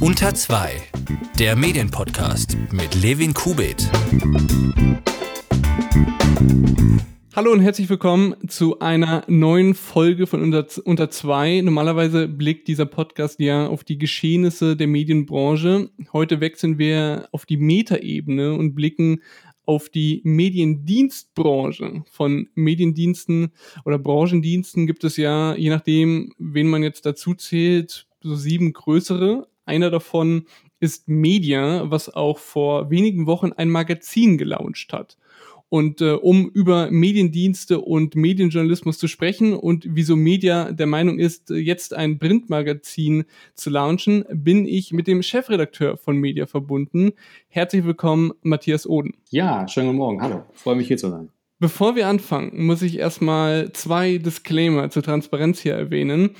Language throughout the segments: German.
Unter 2, der Medienpodcast mit Levin Kubit. Hallo und herzlich willkommen zu einer neuen Folge von Unter, Unter 2. Normalerweise blickt dieser Podcast ja auf die Geschehnisse der Medienbranche. Heute wechseln wir auf die Metaebene und blicken auf die Mediendienstbranche. Von Mediendiensten oder Branchendiensten gibt es ja, je nachdem, wen man jetzt dazu zählt, so sieben größere. Einer davon ist Media, was auch vor wenigen Wochen ein Magazin gelauncht hat. Und äh, um über Mediendienste und Medienjournalismus zu sprechen und wieso Media der Meinung ist, jetzt ein Printmagazin zu launchen, bin ich mit dem Chefredakteur von Media verbunden. Herzlich willkommen, Matthias Oden. Ja, schönen guten Morgen. Hallo. Freue mich hier zu sein. Bevor wir anfangen, muss ich erstmal zwei Disclaimer zur Transparenz hier erwähnen.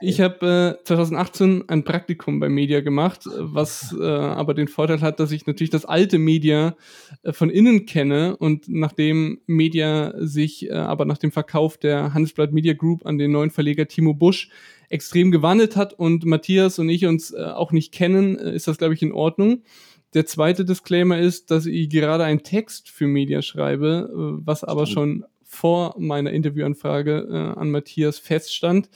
Ich habe äh, 2018 ein Praktikum bei Media gemacht, was äh, aber den Vorteil hat, dass ich natürlich das alte Media äh, von innen kenne und nachdem Media sich äh, aber nach dem Verkauf der Handelsblatt Media Group an den neuen Verleger Timo Busch extrem gewandelt hat und Matthias und ich uns äh, auch nicht kennen, äh, ist das, glaube ich, in Ordnung. Der zweite Disclaimer ist, dass ich gerade einen Text für Media schreibe, äh, was aber schon vor meiner Interviewanfrage äh, an Matthias feststand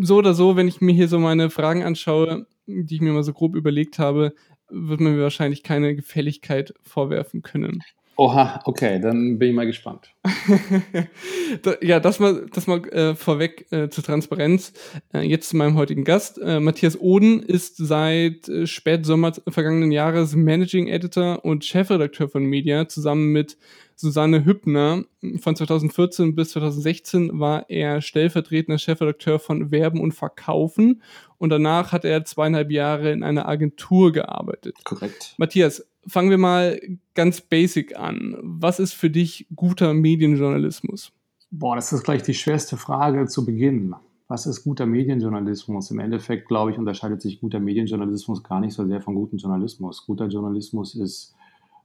so oder so, wenn ich mir hier so meine Fragen anschaue, die ich mir mal so grob überlegt habe, wird man mir wahrscheinlich keine Gefälligkeit vorwerfen können. Oha, okay, dann bin ich mal gespannt. ja, das mal, das mal äh, vorweg äh, zur Transparenz. Äh, jetzt zu meinem heutigen Gast. Äh, Matthias Oden ist seit äh, Spätsommer vergangenen Jahres Managing Editor und Chefredakteur von Media. Zusammen mit Susanne Hübner. Von 2014 bis 2016 war er stellvertretender Chefredakteur von Werben und Verkaufen und danach hat er zweieinhalb Jahre in einer Agentur gearbeitet. Korrekt. Matthias, fangen wir mal ganz basic an. Was ist für dich guter Medienjournalismus? Boah, das ist gleich die schwerste Frage zu Beginn. Was ist guter Medienjournalismus? Im Endeffekt, glaube ich, unterscheidet sich guter Medienjournalismus gar nicht so sehr von gutem Journalismus. Guter Journalismus ist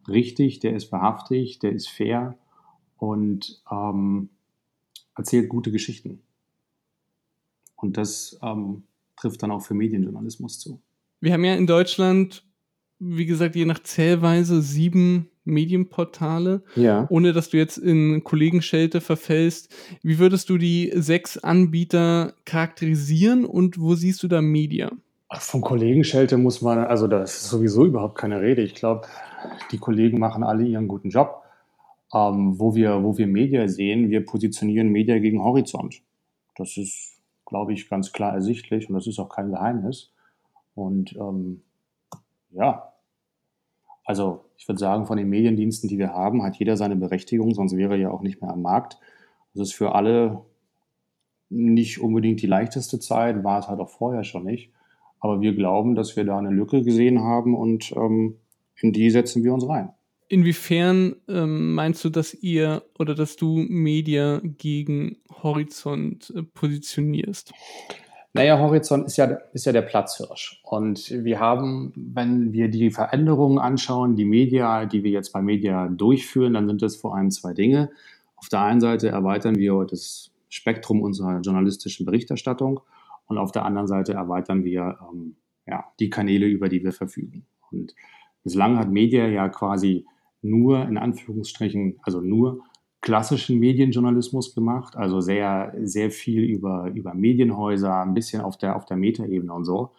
richtig, der ist wahrhaftig, der ist fair und ähm, erzählt gute Geschichten. Und das ähm, trifft dann auch für Medienjournalismus zu. Wir haben ja in Deutschland, wie gesagt, je nach Zählweise sieben Medienportale, ja. ohne dass du jetzt in Kollegenschelte verfällst. Wie würdest du die sechs Anbieter charakterisieren und wo siehst du da Media? Von Kollegenschelte muss man, also das ist sowieso überhaupt keine Rede. Ich glaube, die Kollegen machen alle ihren guten Job. Ähm, wo, wir, wo wir Media sehen, wir positionieren Media gegen Horizont. Das ist, glaube ich, ganz klar ersichtlich und das ist auch kein Geheimnis. Und ähm, ja, also ich würde sagen, von den Mediendiensten, die wir haben, hat jeder seine Berechtigung, sonst wäre er ja auch nicht mehr am Markt. Das ist für alle nicht unbedingt die leichteste Zeit, war es halt auch vorher schon nicht. Aber wir glauben, dass wir da eine Lücke gesehen haben und ähm, in die setzen wir uns rein. Inwiefern ähm, meinst du, dass ihr oder dass du Media gegen Horizont äh, positionierst? Naja, Horizont ist ja, ist ja der Platzhirsch. Und wir haben, wenn wir die Veränderungen anschauen, die Media, die wir jetzt bei Media durchführen, dann sind das vor allem zwei Dinge. Auf der einen Seite erweitern wir das Spektrum unserer journalistischen Berichterstattung und auf der anderen Seite erweitern wir ähm, ja, die Kanäle, über die wir verfügen. Und Bislang hat Media ja quasi nur in Anführungsstrichen, also nur klassischen Medienjournalismus gemacht, also sehr, sehr viel über, über Medienhäuser, ein bisschen auf der, auf der Metaebene und so.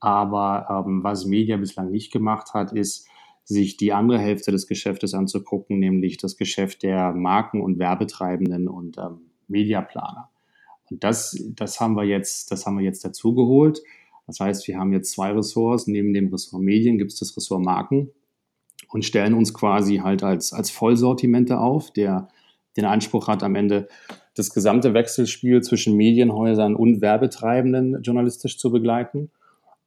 Aber ähm, was Media bislang nicht gemacht hat, ist, sich die andere Hälfte des Geschäftes anzugucken, nämlich das Geschäft der Marken- und Werbetreibenden und ähm, Mediaplaner. Und das, das haben wir jetzt, das haben wir jetzt dazu. Das heißt, wir haben jetzt zwei Ressorts. Neben dem Ressort Medien gibt es das Ressort Marken und stellen uns quasi halt als, als Vollsortimente auf, der den Anspruch hat, am Ende das gesamte Wechselspiel zwischen Medienhäusern und Werbetreibenden journalistisch zu begleiten.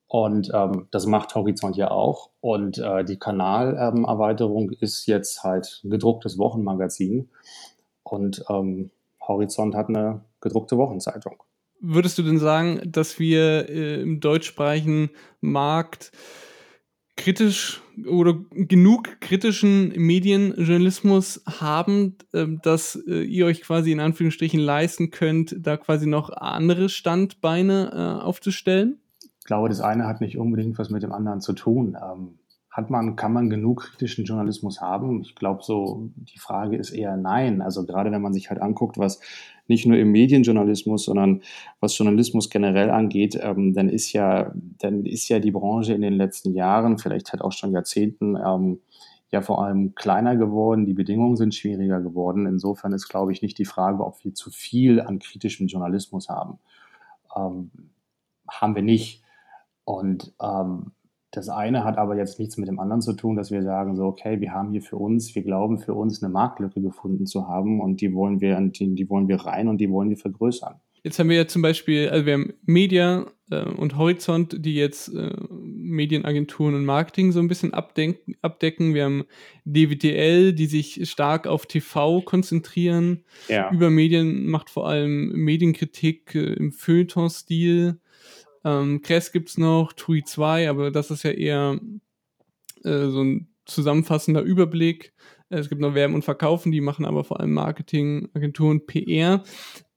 Und ähm, das macht Horizont ja auch. Und äh, die Kanalerweiterung ähm, ist jetzt halt gedrucktes Wochenmagazin. Und ähm, Horizont hat eine gedruckte Wochenzeitung würdest du denn sagen, dass wir äh, im deutschsprachigen Markt kritisch oder genug kritischen Medienjournalismus haben, äh, dass äh, ihr euch quasi in Anführungsstrichen leisten könnt, da quasi noch andere Standbeine äh, aufzustellen? Ich glaube, das eine hat nicht unbedingt was mit dem anderen zu tun. Ähm, hat man, kann man genug kritischen Journalismus haben? Ich glaube, so die Frage ist eher nein. Also gerade wenn man sich halt anguckt, was nicht nur im Medienjournalismus, sondern was Journalismus generell angeht, ähm, dann ist ja, dann ist ja die Branche in den letzten Jahren, vielleicht halt auch schon Jahrzehnten, ähm, ja vor allem kleiner geworden. Die Bedingungen sind schwieriger geworden. Insofern ist, glaube ich, nicht die Frage, ob wir zu viel an kritischem Journalismus haben. Ähm, haben wir nicht. Und ähm, das eine hat aber jetzt nichts mit dem anderen zu tun, dass wir sagen, so, okay, wir haben hier für uns, wir glauben für uns eine Marktlücke gefunden zu haben und die wollen wir, die, die wollen wir rein und die wollen wir vergrößern. Jetzt haben wir ja zum Beispiel, also wir haben Media äh, und Horizont, die jetzt äh, Medienagenturen und Marketing so ein bisschen abdecken. Wir haben DWTL, die sich stark auf TV konzentrieren. Ja. Über Medien macht vor allem Medienkritik äh, im Feuilleton-Stil. Ähm, Kress gibt es noch, TUI 2, aber das ist ja eher äh, so ein zusammenfassender Überblick. Es gibt noch Werben und Verkaufen, die machen aber vor allem Marketing, Agenturen, PR.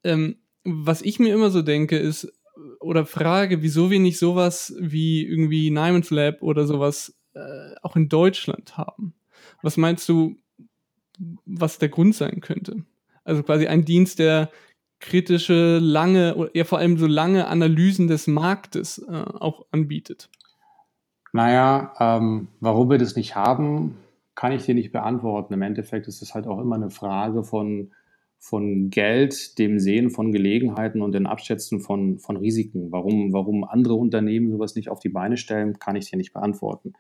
Ähm, was ich mir immer so denke, ist, oder frage, wieso wir nicht sowas wie irgendwie Nyman's Lab oder sowas äh, auch in Deutschland haben. Was meinst du, was der Grund sein könnte? Also quasi ein Dienst, der kritische, lange, eher vor allem so lange Analysen des Marktes äh, auch anbietet? Naja, ähm, warum wir das nicht haben, kann ich dir nicht beantworten. Im Endeffekt ist es halt auch immer eine Frage von, von Geld, dem Sehen von Gelegenheiten und dem Abschätzen von, von Risiken. Warum, warum andere Unternehmen sowas nicht auf die Beine stellen, kann ich dir nicht beantworten.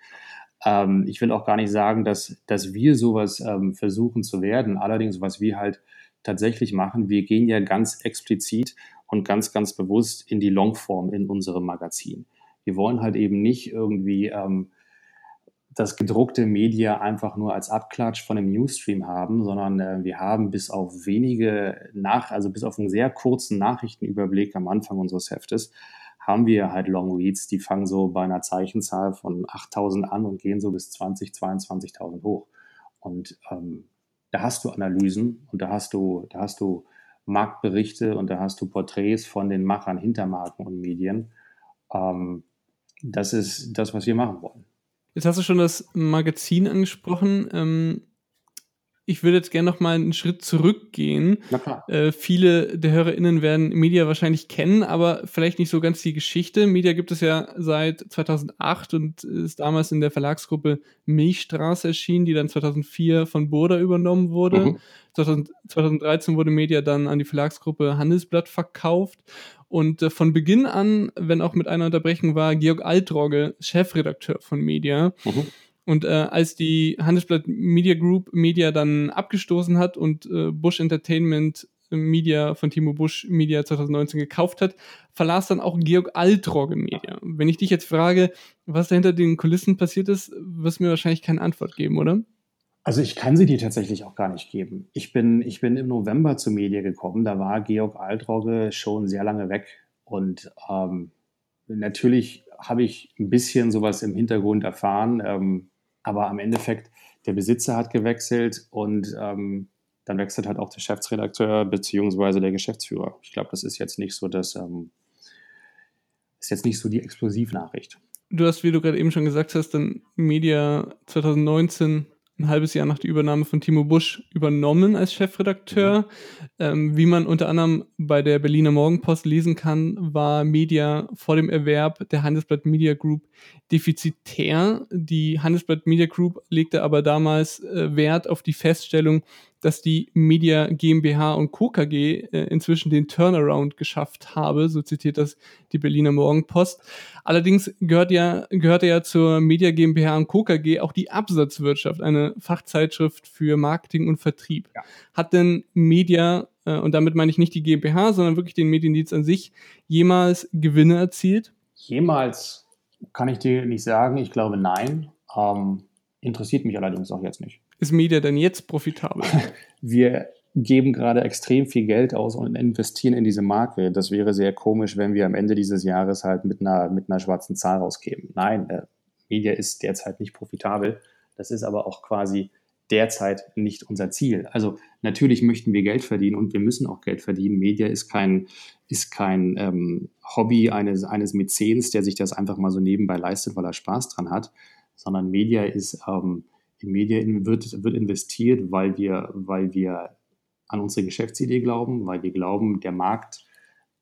Ähm, ich will auch gar nicht sagen, dass, dass wir sowas ähm, versuchen zu werden. Allerdings, was wir halt tatsächlich machen. Wir gehen ja ganz explizit und ganz, ganz bewusst in die Longform in unserem Magazin. Wir wollen halt eben nicht irgendwie ähm, das gedruckte Media einfach nur als Abklatsch von einem Newsstream haben, sondern äh, wir haben bis auf wenige nach, also bis auf einen sehr kurzen Nachrichtenüberblick am Anfang unseres Heftes, haben wir halt Long Reads, die fangen so bei einer Zeichenzahl von 8000 an und gehen so bis 20, 22.000 hoch. Und ähm, da hast du Analysen und da hast du, da hast du Marktberichte und da hast du Porträts von den Machern hinter Marken und Medien. Ähm, das ist das, was wir machen wollen. Jetzt hast du schon das Magazin angesprochen. Ähm, ich würde jetzt gerne noch mal einen Schritt zurückgehen. Äh, viele der HörerInnen werden Media wahrscheinlich kennen, aber vielleicht nicht so ganz die Geschichte. Media gibt es ja seit 2008 und ist damals in der Verlagsgruppe Milchstraße erschienen, die dann 2004 von Burda übernommen wurde. Mhm. 2013 wurde Media dann an die Verlagsgruppe Handelsblatt verkauft. Und äh, von Beginn an, wenn auch mit einer Unterbrechung, war Georg Altrogge Chefredakteur von Media. Mhm. Und äh, als die Handelsblatt Media Group Media dann abgestoßen hat und äh, Bush Entertainment Media von Timo Bush Media 2019 gekauft hat, verlas dann auch Georg Altrogge Media. Wenn ich dich jetzt frage, was da hinter den Kulissen passiert ist, wirst du mir wahrscheinlich keine Antwort geben, oder? Also ich kann sie dir tatsächlich auch gar nicht geben. Ich bin, ich bin im November zu Media gekommen, da war Georg Altrogge schon sehr lange weg. Und ähm, natürlich habe ich ein bisschen sowas im Hintergrund erfahren. Ähm, aber am Endeffekt, der Besitzer hat gewechselt und ähm, dann wechselt halt auch der Chefredakteur beziehungsweise der Geschäftsführer. Ich glaube, das ist jetzt nicht so das, ähm, ist jetzt nicht so die Explosivnachricht. Du hast, wie du gerade eben schon gesagt hast, dann Media 2019 ein halbes Jahr nach der Übernahme von Timo Busch übernommen als Chefredakteur. Ähm, wie man unter anderem bei der Berliner Morgenpost lesen kann, war Media vor dem Erwerb der Handelsblatt Media Group defizitär. Die Handelsblatt Media Group legte aber damals äh, Wert auf die Feststellung, dass die Media GmbH und Co. KG äh, inzwischen den Turnaround geschafft habe, so zitiert das die Berliner Morgenpost. Allerdings gehört ja, gehörte ja zur Media GmbH und Co. KG auch die Absatzwirtschaft, eine Fachzeitschrift für Marketing und Vertrieb. Ja. Hat denn Media, äh, und damit meine ich nicht die GmbH, sondern wirklich den Mediendienst an sich, jemals Gewinne erzielt? Jemals kann ich dir nicht sagen. Ich glaube nein. Ähm, interessiert mich allerdings auch jetzt nicht ist Media denn jetzt profitabel? Wir geben gerade extrem viel Geld aus und investieren in diese Marke. Das wäre sehr komisch, wenn wir am Ende dieses Jahres halt mit einer, mit einer schwarzen Zahl rausgeben. Nein, äh, Media ist derzeit nicht profitabel. Das ist aber auch quasi derzeit nicht unser Ziel. Also natürlich möchten wir Geld verdienen und wir müssen auch Geld verdienen. Media ist kein, ist kein ähm, Hobby eines, eines Mäzens, der sich das einfach mal so nebenbei leistet, weil er Spaß dran hat, sondern Media ist, ähm, in Media wird, wird investiert, weil wir, weil wir an unsere Geschäftsidee glauben, weil wir glauben, der Markt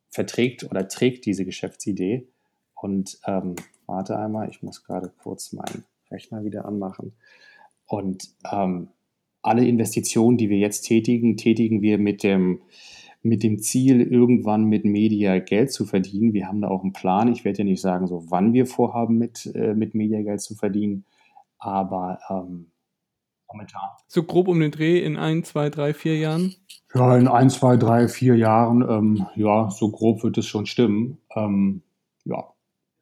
verträgt oder trägt diese Geschäftsidee. Und ähm, warte einmal, ich muss gerade kurz meinen Rechner wieder anmachen. Und ähm, alle Investitionen, die wir jetzt tätigen, tätigen wir mit dem, mit dem Ziel, irgendwann mit Media Geld zu verdienen. Wir haben da auch einen Plan. Ich werde ja nicht sagen, so wann wir vorhaben, mit, äh, mit Media Geld zu verdienen, aber ähm, momentan. So grob um den Dreh in ein, zwei, drei, vier Jahren? Ja, in ein, zwei, drei, vier Jahren, ähm, ja, so grob wird es schon stimmen. Ähm, ja,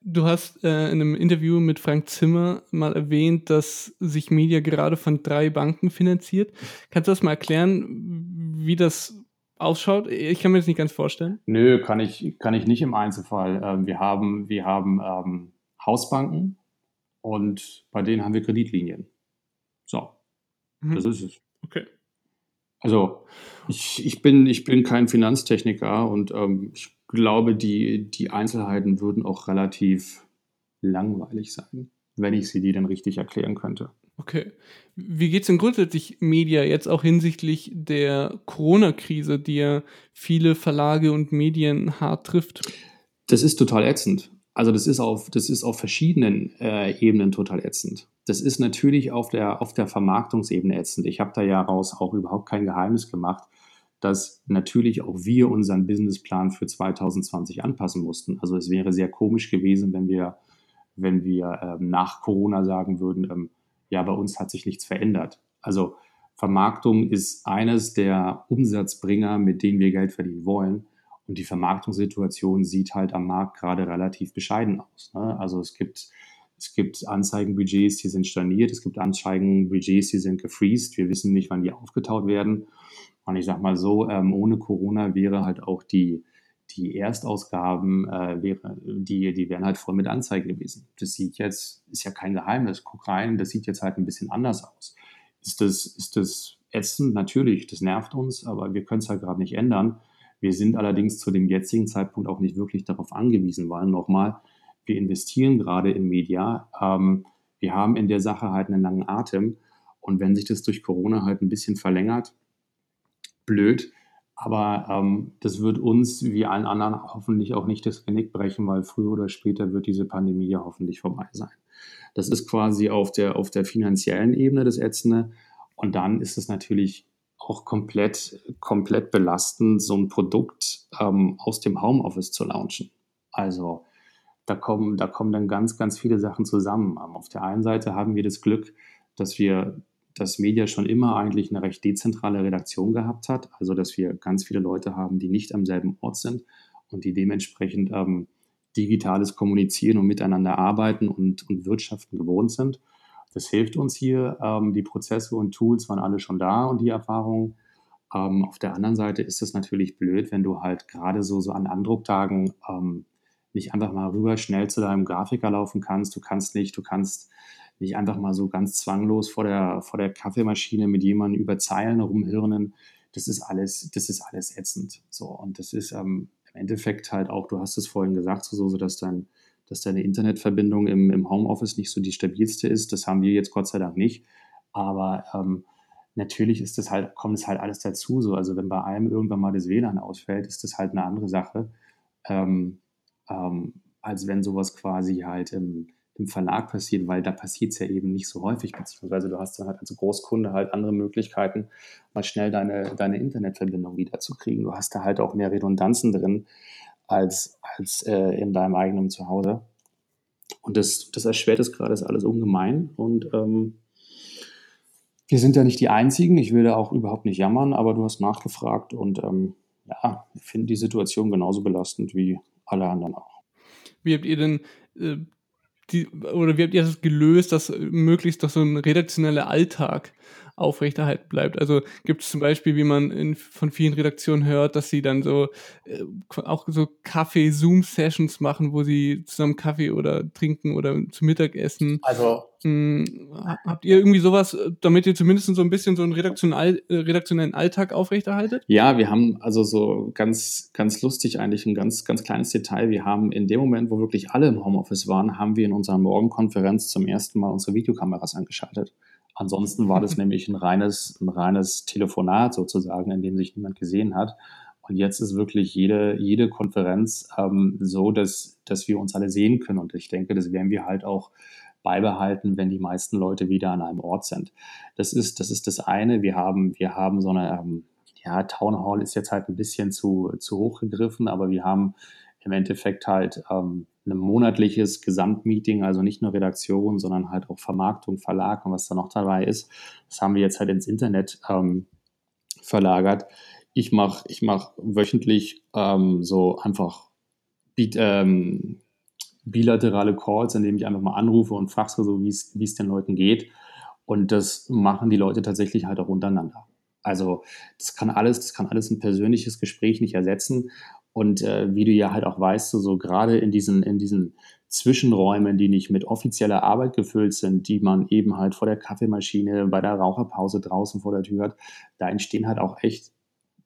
Du hast äh, in einem Interview mit Frank Zimmer mal erwähnt, dass sich Media gerade von drei Banken finanziert. Kannst du das mal erklären, wie das ausschaut? Ich kann mir das nicht ganz vorstellen. Nö, kann ich, kann ich nicht im Einzelfall. Ähm, wir haben, wir haben ähm, Hausbanken und bei denen haben wir Kreditlinien. So, mhm. das ist es. Okay. Also ich, ich, bin, ich bin kein Finanztechniker und ähm, ich glaube, die, die Einzelheiten würden auch relativ langweilig sein, wenn ich sie dir dann richtig erklären könnte. Okay. Wie geht es denn grundsätzlich Media jetzt auch hinsichtlich der Corona-Krise, die ja viele Verlage und Medien hart trifft? Das ist total ätzend. Also das ist auf, das ist auf verschiedenen äh, Ebenen total ätzend. Das ist natürlich auf der, auf der Vermarktungsebene ätzend. Ich habe da ja raus auch überhaupt kein Geheimnis gemacht dass natürlich auch wir unseren Businessplan für 2020 anpassen mussten. Also es wäre sehr komisch gewesen, wenn wir, wenn wir ähm, nach Corona sagen würden, ähm, ja, bei uns hat sich nichts verändert. Also Vermarktung ist eines der Umsatzbringer, mit denen wir Geld verdienen wollen. Und die Vermarktungssituation sieht halt am Markt gerade relativ bescheiden aus. Ne? Also es gibt, es gibt Anzeigenbudgets, die sind storniert, es gibt Anzeigenbudgets, die sind gefreezed. Wir wissen nicht, wann die aufgetaut werden. Und ich sag mal so, ähm, ohne Corona wäre halt auch die, die Erstausgaben, äh, wäre, die, die wären halt voll mit Anzeigen gewesen. Das sieht jetzt, ist ja kein Geheimnis, guck rein, das sieht jetzt halt ein bisschen anders aus. Ist das, ist das ätzend? Natürlich, das nervt uns, aber wir können es halt gerade nicht ändern. Wir sind allerdings zu dem jetzigen Zeitpunkt auch nicht wirklich darauf angewiesen, weil nochmal, wir investieren gerade in Media. Ähm, wir haben in der Sache halt einen langen Atem. Und wenn sich das durch Corona halt ein bisschen verlängert, blöd. Aber ähm, das wird uns wie allen anderen hoffentlich auch nicht das Genick brechen, weil früher oder später wird diese Pandemie ja hoffentlich vorbei sein. Das ist quasi auf der, auf der finanziellen Ebene das Ätzende. Und dann ist es natürlich auch komplett, komplett belastend, so ein Produkt ähm, aus dem Homeoffice zu launchen. Also da kommen, da kommen dann ganz, ganz viele Sachen zusammen. Ähm, auf der einen Seite haben wir das Glück, dass wir dass Media schon immer eigentlich eine recht dezentrale Redaktion gehabt hat. Also, dass wir ganz viele Leute haben, die nicht am selben Ort sind und die dementsprechend ähm, digitales Kommunizieren und miteinander arbeiten und, und wirtschaften gewohnt sind. Das hilft uns hier. Ähm, die Prozesse und Tools waren alle schon da und die Erfahrungen. Ähm, auf der anderen Seite ist es natürlich blöd, wenn du halt gerade so, so an Andrucktagen ähm, nicht einfach mal rüber schnell zu deinem Grafiker laufen kannst. Du kannst nicht, du kannst nicht einfach mal so ganz zwanglos vor der, vor der Kaffeemaschine mit jemandem über Zeilen rumhirnen. Das ist alles, das ist alles ätzend. So, und das ist ähm, im Endeffekt halt auch, du hast es vorhin gesagt, so, so dass dein, dass deine Internetverbindung im, im Homeoffice nicht so die stabilste ist. Das haben wir jetzt Gott sei Dank nicht. Aber ähm, natürlich ist das halt, kommt es halt alles dazu. So. Also wenn bei einem irgendwann mal das WLAN ausfällt, ist das halt eine andere Sache, ähm, ähm, als wenn sowas quasi halt im, im Verlag passiert, weil da passiert es ja eben nicht so häufig, beziehungsweise du hast dann halt als Großkunde halt andere Möglichkeiten, mal schnell deine, deine Internetverbindung wiederzukriegen. Du hast da halt auch mehr Redundanzen drin als, als äh, in deinem eigenen Zuhause. Und das, das erschwert es gerade, ist alles ungemein. Und ähm, wir sind ja nicht die Einzigen. Ich will da auch überhaupt nicht jammern, aber du hast nachgefragt und ähm, ja, ich finde die Situation genauso belastend wie alle anderen auch. Wie habt ihr denn äh, die, oder wie habt ihr das gelöst, dass möglichst doch so ein redaktioneller Alltag aufrechterhalten bleibt. Also gibt es zum Beispiel, wie man in, von vielen Redaktionen hört, dass sie dann so äh, auch so Kaffee-Zoom-Sessions machen, wo sie zusammen Kaffee oder trinken oder zu Mittag essen. Also habt ihr irgendwie sowas, damit ihr zumindest so ein bisschen so einen redaktionell, äh, redaktionellen Alltag aufrechterhaltet? Ja, wir haben also so ganz, ganz lustig eigentlich ein ganz, ganz kleines Detail. Wir haben in dem Moment, wo wirklich alle im Homeoffice waren, haben wir in unserer Morgenkonferenz zum ersten Mal unsere Videokameras angeschaltet. Ansonsten war das nämlich ein reines, ein reines Telefonat sozusagen, in dem sich niemand gesehen hat. Und jetzt ist wirklich jede, jede Konferenz ähm, so, dass, dass wir uns alle sehen können. Und ich denke, das werden wir halt auch beibehalten, wenn die meisten Leute wieder an einem Ort sind. Das ist das, ist das eine. Wir haben, wir haben so eine, ähm, ja, Town Hall ist jetzt halt ein bisschen zu, zu hoch gegriffen, aber wir haben im Endeffekt halt ähm, ein monatliches Gesamtmeeting, also nicht nur Redaktion, sondern halt auch Vermarktung, Verlag und was da noch dabei ist. Das haben wir jetzt halt ins Internet ähm, verlagert. Ich mache ich mach wöchentlich ähm, so einfach Beat, ähm, bilaterale Calls, in denen ich einfach mal anrufe und frage so, wie es den Leuten geht. Und das machen die Leute tatsächlich halt auch untereinander. Also das kann alles, das kann alles ein persönliches Gespräch nicht ersetzen. Und äh, wie du ja halt auch weißt, so, so gerade in diesen, in diesen Zwischenräumen, die nicht mit offizieller Arbeit gefüllt sind, die man eben halt vor der Kaffeemaschine, bei der Raucherpause draußen vor der Tür hat, da entstehen halt auch echt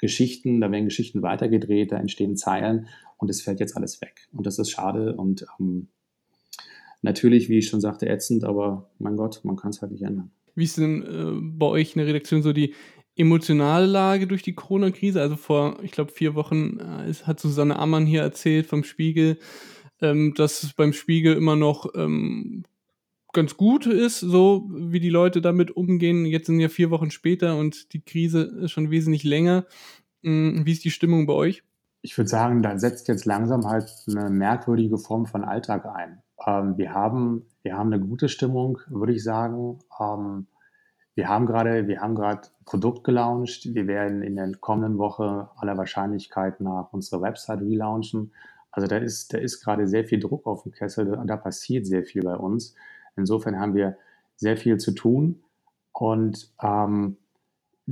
Geschichten, da werden Geschichten weitergedreht, da entstehen Zeilen und es fällt jetzt alles weg. Und das ist schade und ähm, natürlich, wie ich schon sagte, ätzend, aber mein Gott, man kann es halt nicht ändern. Wie ist denn äh, bei euch in der Redaktion so die emotionale Lage durch die Corona-Krise? Also vor, ich glaube, vier Wochen äh, hat Susanne Ammann hier erzählt vom Spiegel, ähm, dass es beim Spiegel immer noch ähm, ganz gut ist, so wie die Leute damit umgehen. Jetzt sind ja vier Wochen später und die Krise ist schon wesentlich länger. Ähm, wie ist die Stimmung bei euch? ich würde sagen, da setzt jetzt langsam halt eine merkwürdige Form von Alltag ein. Ähm, wir, haben, wir haben eine gute Stimmung, würde ich sagen. Ähm, wir haben gerade, wir haben gerade Produkt gelauncht. Wir werden in der kommenden Woche aller Wahrscheinlichkeit nach unserer Website relaunchen. Also da ist, da ist gerade sehr viel Druck auf dem Kessel. Da passiert sehr viel bei uns. Insofern haben wir sehr viel zu tun. Und ähm,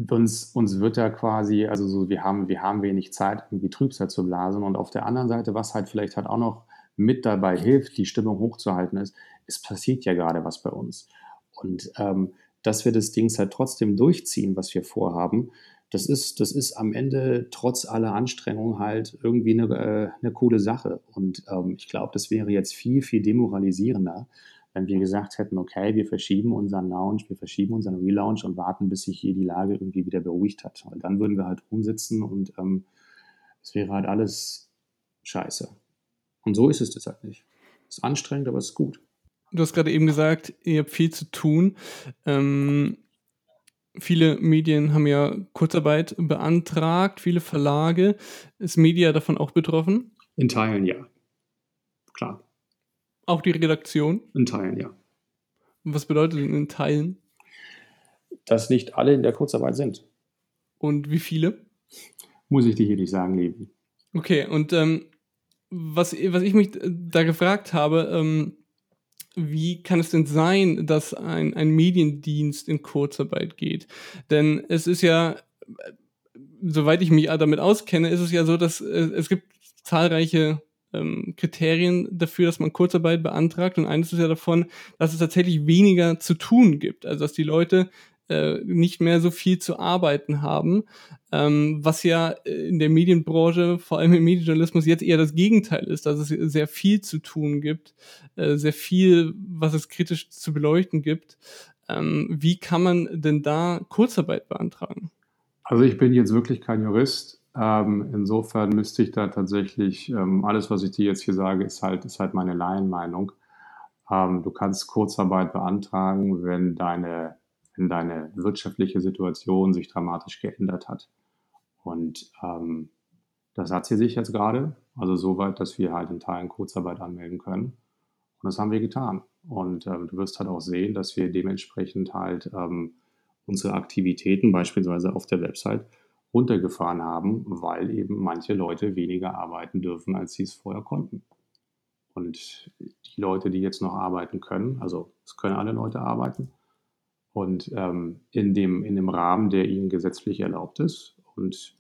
uns, uns wird da quasi, also so, wir haben, wir haben wenig Zeit, irgendwie Trübsal zu blasen. Und auf der anderen Seite, was halt vielleicht halt auch noch mit dabei hilft, die Stimmung hochzuhalten, ist, es passiert ja gerade was bei uns. Und ähm, dass wir das Ding halt trotzdem durchziehen, was wir vorhaben, das ist, das ist am Ende trotz aller Anstrengungen halt irgendwie eine, äh, eine coole Sache. Und ähm, ich glaube, das wäre jetzt viel, viel demoralisierender, wenn wir gesagt hätten, okay, wir verschieben unseren Launch, wir verschieben unseren Relaunch und warten, bis sich hier die Lage irgendwie wieder beruhigt hat. Weil dann würden wir halt rumsitzen und ähm, es wäre halt alles scheiße. Und so ist es das halt nicht. Es ist anstrengend, aber es ist gut. Du hast gerade eben gesagt, ihr habt viel zu tun. Ähm, viele Medien haben ja Kurzarbeit beantragt, viele Verlage. Ist Media davon auch betroffen? In Teilen ja. Klar. Auch die Redaktion? In Teilen, ja. Was bedeutet denn in Teilen? Dass nicht alle in der Kurzarbeit sind. Und wie viele? Muss ich dir hier nicht sagen, Leben. Okay, und ähm, was, was ich mich da gefragt habe, ähm, wie kann es denn sein, dass ein, ein Mediendienst in Kurzarbeit geht? Denn es ist ja, soweit ich mich damit auskenne, ist es ja so, dass äh, es gibt zahlreiche ähm, Kriterien dafür, dass man Kurzarbeit beantragt. Und eines ist ja davon, dass es tatsächlich weniger zu tun gibt. Also dass die Leute äh, nicht mehr so viel zu arbeiten haben, ähm, was ja in der Medienbranche, vor allem im Medienjournalismus, jetzt eher das Gegenteil ist, dass es sehr viel zu tun gibt, äh, sehr viel, was es kritisch zu beleuchten gibt. Ähm, wie kann man denn da Kurzarbeit beantragen? Also ich bin jetzt wirklich kein Jurist. Ähm, insofern müsste ich da tatsächlich, ähm, alles, was ich dir jetzt hier sage, ist halt, ist halt meine Laienmeinung. Ähm, du kannst Kurzarbeit beantragen, wenn deine, wenn deine wirtschaftliche Situation sich dramatisch geändert hat. Und ähm, das hat sie sich jetzt gerade, also soweit, dass wir halt in Teilen Kurzarbeit anmelden können. Und das haben wir getan. Und ähm, du wirst halt auch sehen, dass wir dementsprechend halt ähm, unsere Aktivitäten beispielsweise auf der Website runtergefahren haben, weil eben manche Leute weniger arbeiten dürfen, als sie es vorher konnten. Und die Leute, die jetzt noch arbeiten können, also es können alle Leute arbeiten, und ähm, in, dem, in dem Rahmen, der ihnen gesetzlich erlaubt ist. Und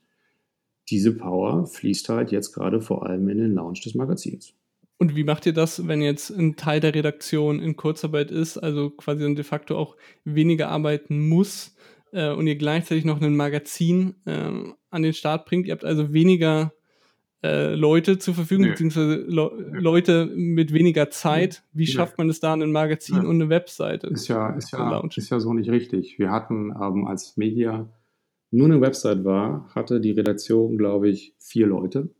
diese Power fließt halt jetzt gerade vor allem in den Launch des Magazins. Und wie macht ihr das, wenn jetzt ein Teil der Redaktion in Kurzarbeit ist, also quasi dann de facto auch weniger arbeiten muss äh, und ihr gleichzeitig noch ein Magazin äh, an den Start bringt? Ihr habt also weniger äh, Leute zur Verfügung, Nö. beziehungsweise Le Nö. Leute mit weniger Zeit. Wie schafft man es da, ein Magazin und eine Webseite? Ist ja, ist ja, ist ja so nicht richtig. Wir hatten ähm, als Media nur eine Website war, hatte die Redaktion, glaube ich, vier Leute.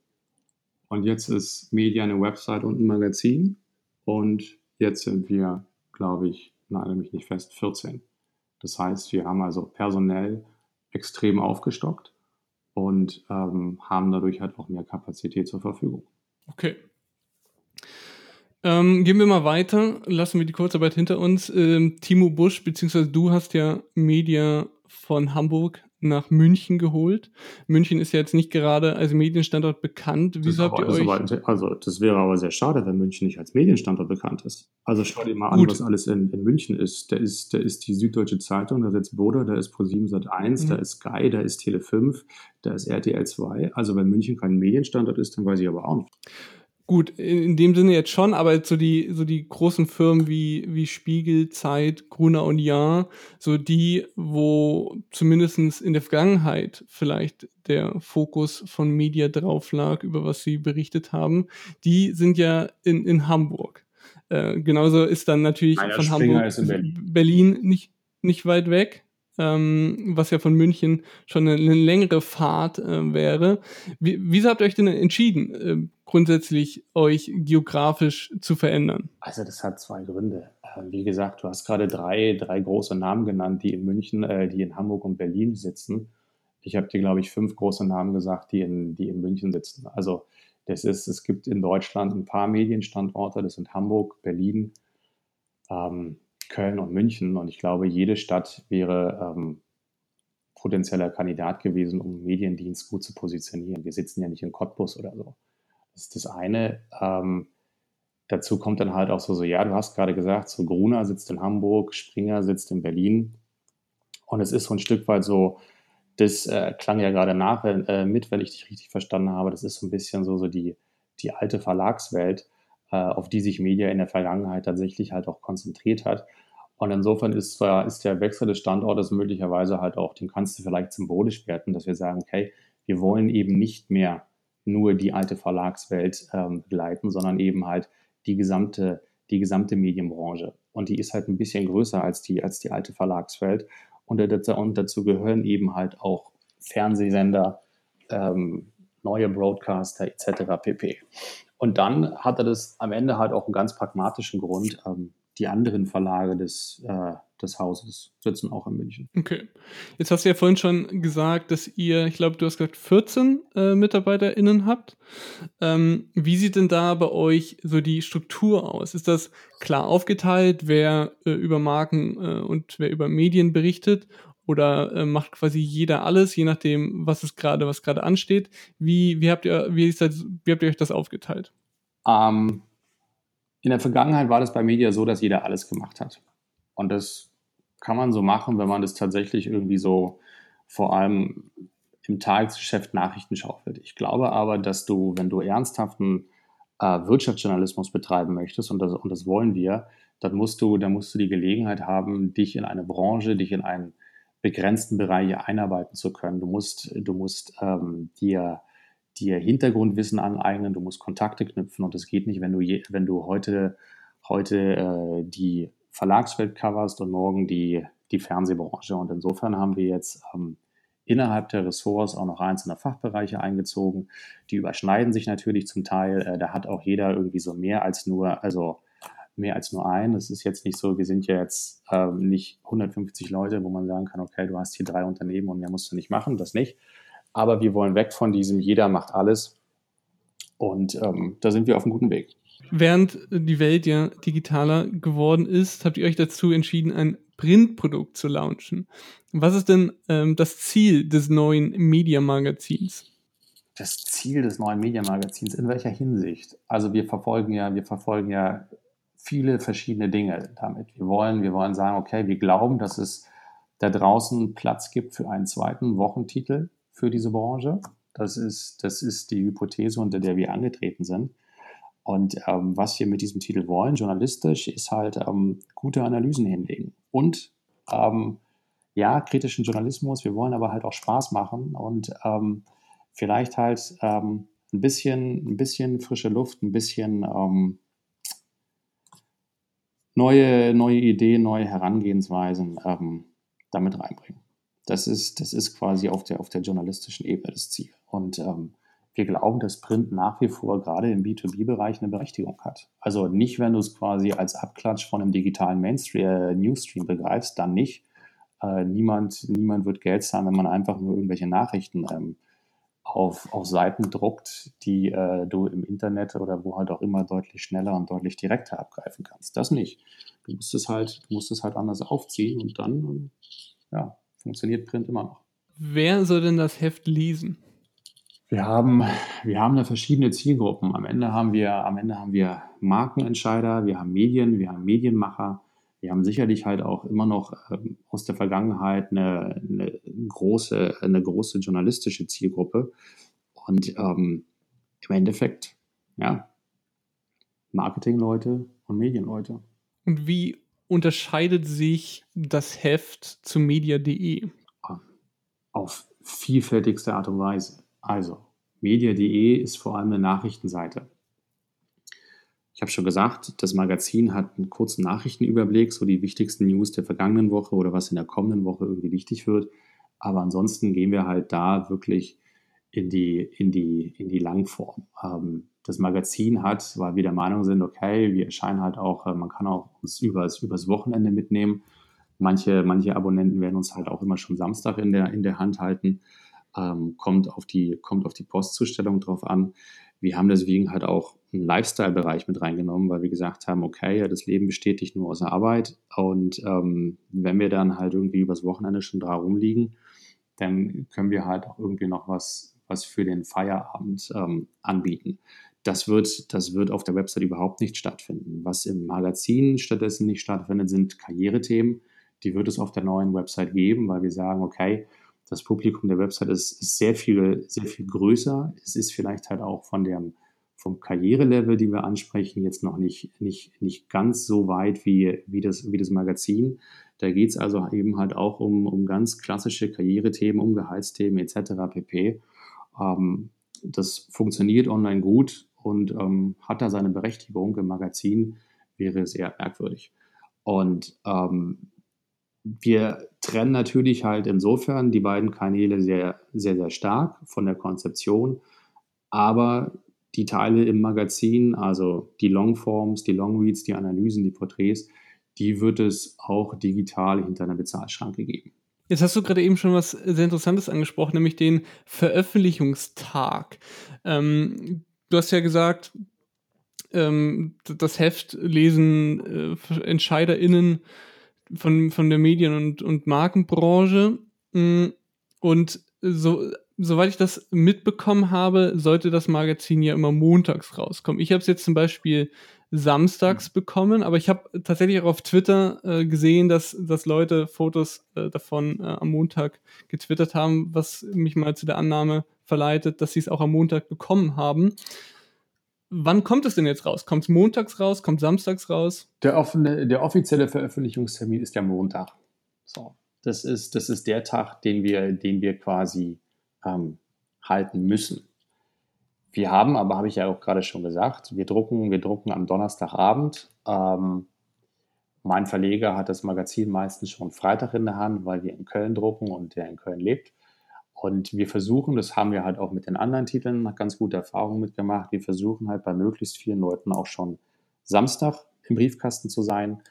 Und jetzt ist Media eine Website und ein Magazin. Und jetzt sind wir, glaube ich, nagel mich nicht fest, 14. Das heißt, wir haben also personell extrem aufgestockt und ähm, haben dadurch halt auch mehr Kapazität zur Verfügung. Okay. Ähm, gehen wir mal weiter, lassen wir die Kurzarbeit hinter uns. Ähm, Timo Busch, beziehungsweise du hast ja Media von Hamburg nach München geholt. München ist ja jetzt nicht gerade als Medienstandort bekannt. Wieso habt ihr euch... Aber, also das wäre aber sehr schade, wenn München nicht als Medienstandort bekannt ist. Also schau dir mal Gut. an, was alles in, in München ist. Da ist. da ist die Süddeutsche Zeitung, da sitzt Boda, da ist Pro7 Sat 1, mhm. da ist Sky, da ist Tele 5, da ist RTL 2. Also wenn München kein Medienstandort ist, dann weiß ich aber auch nicht. Gut, in dem Sinne jetzt schon, aber so die, so die großen Firmen wie, wie Spiegel, Zeit, Gruner und Jahr, so die, wo zumindest in der Vergangenheit vielleicht der Fokus von Media drauf lag, über was sie berichtet haben, die sind ja in, in Hamburg. Äh, genauso ist dann natürlich Nein, von Springer Hamburg Berlin. Berlin nicht, nicht weit weg ähm, was ja von München schon eine, eine längere Fahrt äh, wäre. Wie, wieso habt ihr euch denn entschieden, äh, grundsätzlich euch geografisch zu verändern? Also das hat zwei Gründe. Äh, wie gesagt, du hast gerade drei, drei große Namen genannt, die in München, äh, die in Hamburg und Berlin sitzen. Ich habe dir, glaube ich, fünf große Namen gesagt, die in, die in München sitzen. Also das ist, es gibt in Deutschland ein paar Medienstandorte, das sind Hamburg, Berlin, ähm, Köln und München. Und ich glaube, jede Stadt wäre ähm, potenzieller Kandidat gewesen, um Mediendienst gut zu positionieren. Wir sitzen ja nicht in Cottbus oder so. Das ist das eine. Ähm, dazu kommt dann halt auch so, so, ja, du hast gerade gesagt, so Gruner sitzt in Hamburg, Springer sitzt in Berlin. Und es ist so ein Stück weit so, das äh, klang ja gerade nach äh, mit, wenn ich dich richtig verstanden habe. Das ist so ein bisschen so, so die, die alte Verlagswelt, auf die sich Media in der Vergangenheit tatsächlich halt auch konzentriert hat. Und insofern ist, äh, ist der Wechsel des Standortes möglicherweise halt auch, den kannst du vielleicht symbolisch werten, dass wir sagen, okay, wir wollen eben nicht mehr nur die alte Verlagswelt ähm, begleiten, sondern eben halt die gesamte, die gesamte Medienbranche. Und die ist halt ein bisschen größer als die, als die alte Verlagswelt. Und dazu, und dazu gehören eben halt auch Fernsehsender, ähm, neue Broadcaster etc. pp. Und dann hatte das am Ende halt auch einen ganz pragmatischen Grund. Ähm, die anderen Verlage des, äh, des Hauses sitzen auch in München. Okay. Jetzt hast du ja vorhin schon gesagt, dass ihr, ich glaube, du hast gesagt, 14 äh, MitarbeiterInnen habt. Ähm, wie sieht denn da bei euch so die Struktur aus? Ist das klar aufgeteilt, wer äh, über Marken äh, und wer über Medien berichtet? Oder äh, macht quasi jeder alles, je nachdem, was es gerade, was gerade ansteht? Wie, wie habt ihr, wie, ist das, wie habt ihr euch das aufgeteilt? Ähm, in der Vergangenheit war das bei Media so, dass jeder alles gemacht hat. Und das kann man so machen, wenn man das tatsächlich irgendwie so vor allem im Tagesgeschäft Nachrichten schaufelt. Ich glaube aber, dass du, wenn du ernsthaften äh, Wirtschaftsjournalismus betreiben möchtest, und das, und das wollen wir, dann musst du, dann musst du die Gelegenheit haben, dich in eine Branche, dich in einen begrenzten Bereich einarbeiten zu können. Du musst, du musst ähm, dir dir Hintergrundwissen aneignen, du musst Kontakte knüpfen und es geht nicht, wenn du, je, wenn du heute, heute äh, die Verlagswelt coverst und morgen die, die Fernsehbranche. Und insofern haben wir jetzt ähm, innerhalb der Ressorts auch noch einzelne Fachbereiche eingezogen. Die überschneiden sich natürlich zum Teil. Äh, da hat auch jeder irgendwie so mehr als nur, also mehr als nur ein. Es ist jetzt nicht so, wir sind ja jetzt ähm, nicht 150 Leute, wo man sagen kann, okay, du hast hier drei Unternehmen und mehr musst du nicht machen, das nicht. Aber wir wollen weg von diesem jeder macht alles. Und ähm, da sind wir auf einem guten Weg. Während die Welt ja digitaler geworden ist, habt ihr euch dazu entschieden, ein Printprodukt zu launchen. Was ist denn ähm, das Ziel des neuen Media-Magazins? Das Ziel des neuen Media-Magazins in welcher Hinsicht? Also wir verfolgen ja, wir verfolgen ja viele verschiedene Dinge damit. Wir wollen, wir wollen sagen, okay, wir glauben, dass es da draußen Platz gibt für einen zweiten Wochentitel für diese Branche. Das ist, das ist die Hypothese, unter der wir angetreten sind. Und ähm, was wir mit diesem Titel wollen, journalistisch, ist halt ähm, gute Analysen hinlegen. Und ähm, ja, kritischen Journalismus, wir wollen aber halt auch Spaß machen und ähm, vielleicht halt ähm, ein bisschen, ein bisschen frische Luft, ein bisschen ähm, neue, neue Ideen, neue Herangehensweisen damit reinbringen. Das ist, das ist quasi auf der, auf der journalistischen Ebene das Ziel. Und ähm, wir glauben, dass Print nach wie vor gerade im B2B-Bereich eine Berechtigung hat. Also nicht, wenn du es quasi als Abklatsch von einem digitalen Mainstream, äh, begreifst, dann nicht. Äh, niemand, niemand wird Geld zahlen, wenn man einfach nur irgendwelche Nachrichten ähm, auf, auf Seiten druckt, die äh, du im Internet oder wo halt auch immer deutlich schneller und deutlich direkter abgreifen kannst. Das nicht. Du musst es halt, du musst es halt anders aufziehen und dann ja, funktioniert Print immer noch. Wer soll denn das Heft lesen? Wir haben, wir haben da verschiedene Zielgruppen. Am Ende haben wir, am Ende haben wir Markenentscheider, wir haben Medien, wir haben Medienmacher. Wir haben sicherlich halt auch immer noch ähm, aus der Vergangenheit eine, eine, große, eine große journalistische Zielgruppe. Und ähm, im Endeffekt, ja, Marketingleute und Medienleute. Und wie unterscheidet sich das Heft zu media.de? Auf vielfältigste Art und Weise. Also, media.de ist vor allem eine Nachrichtenseite. Ich habe schon gesagt, das Magazin hat einen kurzen Nachrichtenüberblick, so die wichtigsten News der vergangenen Woche oder was in der kommenden Woche irgendwie wichtig wird. Aber ansonsten gehen wir halt da wirklich in die, in die, in die Langform. Ähm, das Magazin hat, weil wir der Meinung sind, okay, wir erscheinen halt auch, äh, man kann auch uns übers, übers Wochenende mitnehmen. Manche, manche Abonnenten werden uns halt auch immer schon Samstag in der, in der Hand halten. Ähm, kommt, auf die, kommt auf die Postzustellung drauf an. Wir haben deswegen halt auch einen Lifestyle-Bereich mit reingenommen, weil wir gesagt haben, okay, ja, das Leben besteht nicht nur aus der Arbeit. Und ähm, wenn wir dann halt irgendwie übers Wochenende schon da rumliegen, dann können wir halt auch irgendwie noch was, was für den Feierabend ähm, anbieten. Das wird, das wird auf der Website überhaupt nicht stattfinden. Was im Magazin stattdessen nicht stattfindet, sind Karrierethemen. Die wird es auf der neuen Website geben, weil wir sagen, okay, das Publikum der Website ist, ist sehr viel, sehr viel größer. Es ist vielleicht halt auch von dem, vom Karrierelevel, die wir ansprechen, jetzt noch nicht, nicht, nicht ganz so weit wie, wie, das, wie das Magazin. Da geht es also eben halt auch um, um ganz klassische Karrierethemen, um Gehaltsthemen etc. pp. Ähm, das funktioniert online gut und ähm, hat da seine Berechtigung im Magazin, wäre sehr merkwürdig. Und ähm, wir trennen natürlich halt insofern die beiden Kanäle sehr, sehr, sehr stark von der Konzeption, aber die Teile im Magazin, also die Longforms, die Longreads, die Analysen, die Porträts, die wird es auch digital hinter einer Bezahlschranke geben. Jetzt hast du gerade eben schon was sehr Interessantes angesprochen, nämlich den Veröffentlichungstag. Ähm, du hast ja gesagt, ähm, das Heft lesen äh, EntscheiderInnen von, von der Medien- und, und Markenbranche. Mm, und so, soweit ich das mitbekommen habe, sollte das Magazin ja immer montags rauskommen. Ich habe es jetzt zum Beispiel samstags mhm. bekommen, aber ich habe tatsächlich auch auf Twitter äh, gesehen, dass, dass Leute Fotos äh, davon äh, am Montag getwittert haben, was mich mal zu der Annahme verleitet, dass sie es auch am Montag bekommen haben. Wann kommt es denn jetzt raus? Kommt es montags raus? Kommt samstags raus? Der, offene, der offizielle Veröffentlichungstermin ist der Montag. So, das ist, das ist der Tag, den wir, den wir quasi ähm, halten müssen. Wir haben, aber habe ich ja auch gerade schon gesagt, wir drucken, wir drucken am Donnerstagabend. Ähm, mein Verleger hat das Magazin meistens schon Freitag in der Hand, weil wir in Köln drucken und der in Köln lebt. Und wir versuchen, das haben wir halt auch mit den anderen Titeln ganz gute Erfahrungen mitgemacht, wir versuchen halt bei möglichst vielen Leuten auch schon Samstag im Briefkasten zu sein.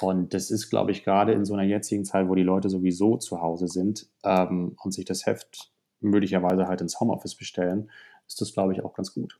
Und das ist, glaube ich, gerade in so einer jetzigen Zeit, wo die Leute sowieso zu Hause sind ähm, und sich das Heft möglicherweise halt ins Homeoffice bestellen, ist das, glaube ich, auch ganz gut.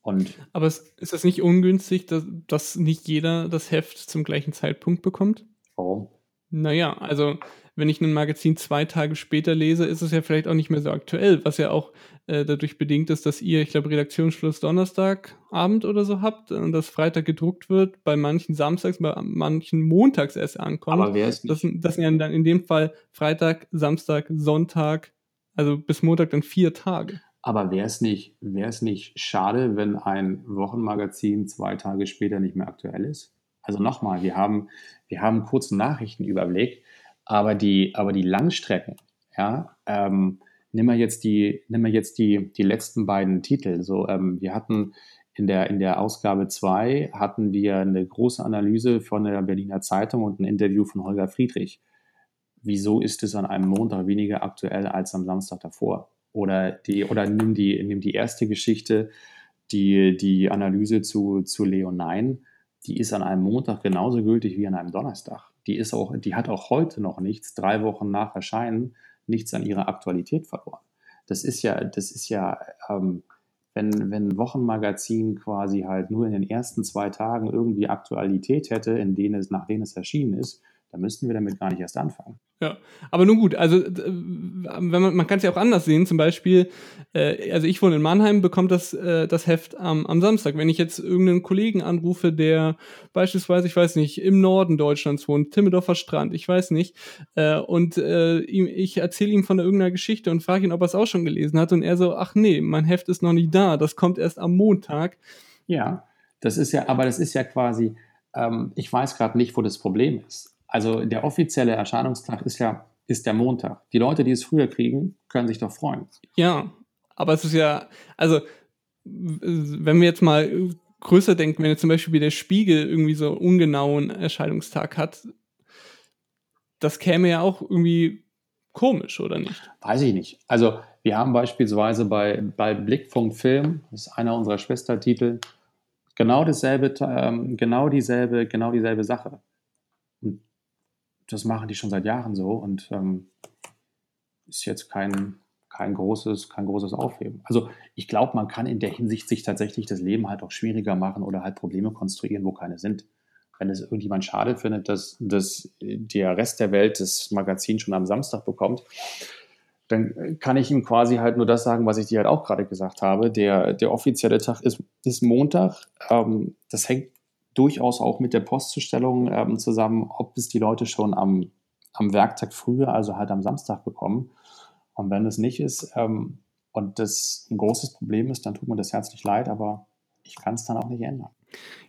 Und Aber ist das nicht ungünstig, dass, dass nicht jeder das Heft zum gleichen Zeitpunkt bekommt? Warum? Naja, also wenn ich ein Magazin zwei Tage später lese, ist es ja vielleicht auch nicht mehr so aktuell, was ja auch äh, dadurch bedingt ist, dass ihr, ich glaube, Redaktionsschluss Donnerstagabend oder so habt und das Freitag gedruckt wird, bei manchen samstags, bei manchen montags erst ankommt. Aber wer ist das, das sind ja dann in dem Fall Freitag, Samstag, Sonntag, also bis Montag dann vier Tage. Aber wäre es nicht, wär's nicht schade, wenn ein Wochenmagazin zwei Tage später nicht mehr aktuell ist? Also nochmal, wir haben, wir haben einen kurzen Nachrichtenüberblick, aber die, aber die Langstrecken, ja, ähm, nimm mal jetzt die, nimm mal jetzt die, die letzten beiden Titel. So, ähm, wir hatten in der, in der Ausgabe 2 hatten wir eine große Analyse von der Berliner Zeitung und ein Interview von Holger Friedrich. Wieso ist es an einem Montag weniger aktuell als am Samstag davor? Oder die, oder nimm die, nimm die erste Geschichte, die, die Analyse zu, zu Leonein, die ist an einem Montag genauso gültig wie an einem Donnerstag. Die ist auch, die hat auch heute noch nichts, drei Wochen nach Erscheinen, nichts an ihrer Aktualität verloren. Das ist ja, das ist ja, ähm, wenn, wenn ein Wochenmagazin quasi halt nur in den ersten zwei Tagen irgendwie Aktualität hätte, in denen es, nach denen es erschienen ist, dann müssten wir damit gar nicht erst anfangen. Ja, aber nun gut, also wenn man, man kann es ja auch anders sehen, zum Beispiel, äh, also ich wohne in Mannheim, bekommt das, äh, das Heft am, am Samstag. Wenn ich jetzt irgendeinen Kollegen anrufe, der beispielsweise, ich weiß nicht, im Norden Deutschlands wohnt, Timmendorfer Strand, ich weiß nicht, äh, und äh, ihm, ich erzähle ihm von irgendeiner Geschichte und frage ihn, ob er es auch schon gelesen hat und er so, ach nee, mein Heft ist noch nicht da, das kommt erst am Montag. Ja, das ist ja, aber das ist ja quasi, ähm, ich weiß gerade nicht, wo das Problem ist. Also der offizielle Erscheinungstag ist ja ist der Montag. Die Leute, die es früher kriegen, können sich doch freuen. Ja, aber es ist ja, also wenn wir jetzt mal größer denken, wenn jetzt zum Beispiel wie der Spiegel irgendwie so ungenauen Erscheinungstag hat, das käme ja auch irgendwie komisch, oder nicht? Weiß ich nicht. Also wir haben beispielsweise bei, bei Blickfunk Film, das ist einer unserer Schwestertitel, genau dasselbe, ähm, genau dieselbe, genau dieselbe Sache das machen die schon seit Jahren so und ähm, ist jetzt kein, kein, großes, kein großes Aufheben. Also ich glaube, man kann in der Hinsicht sich tatsächlich das Leben halt auch schwieriger machen oder halt Probleme konstruieren, wo keine sind. Wenn es irgendjemand schade findet, dass, dass der Rest der Welt das Magazin schon am Samstag bekommt, dann kann ich ihm quasi halt nur das sagen, was ich dir halt auch gerade gesagt habe. Der, der offizielle Tag ist, ist Montag. Ähm, das hängt durchaus auch mit der Postzustellung ähm, zusammen, ob es die Leute schon am, am Werktag früher, also halt am Samstag bekommen. Und wenn es nicht ist ähm, und das ein großes Problem ist, dann tut mir das herzlich leid, aber ich kann es dann auch nicht ändern.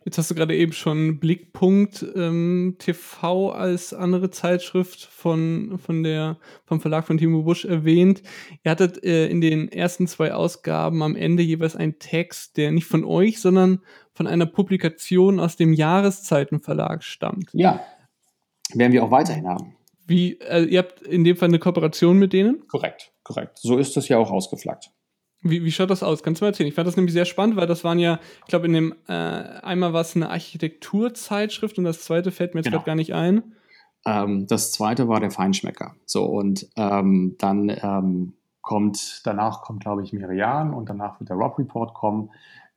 Jetzt hast du gerade eben schon Blickpunkt ähm, TV als andere Zeitschrift von, von der, vom Verlag von Timo Busch erwähnt. Ihr hattet äh, in den ersten zwei Ausgaben am Ende jeweils einen Text, der nicht von euch, sondern von einer Publikation aus dem Jahreszeitenverlag stammt. Ja, werden wir auch weiterhin haben. Wie, äh, ihr habt in dem Fall eine Kooperation mit denen? Korrekt, korrekt. So ist es ja auch ausgeflaggt. Wie, wie schaut das aus? Kannst du mal erzählen? Ich fand das nämlich sehr spannend, weil das waren ja, ich glaube, in dem äh, einmal war es eine Architekturzeitschrift und das zweite fällt mir jetzt genau. gerade gar nicht ein. Ähm, das zweite war der Feinschmecker. So, und ähm, dann ähm, kommt, danach kommt, glaube ich, Miriam und danach wird der Rob Report kommen.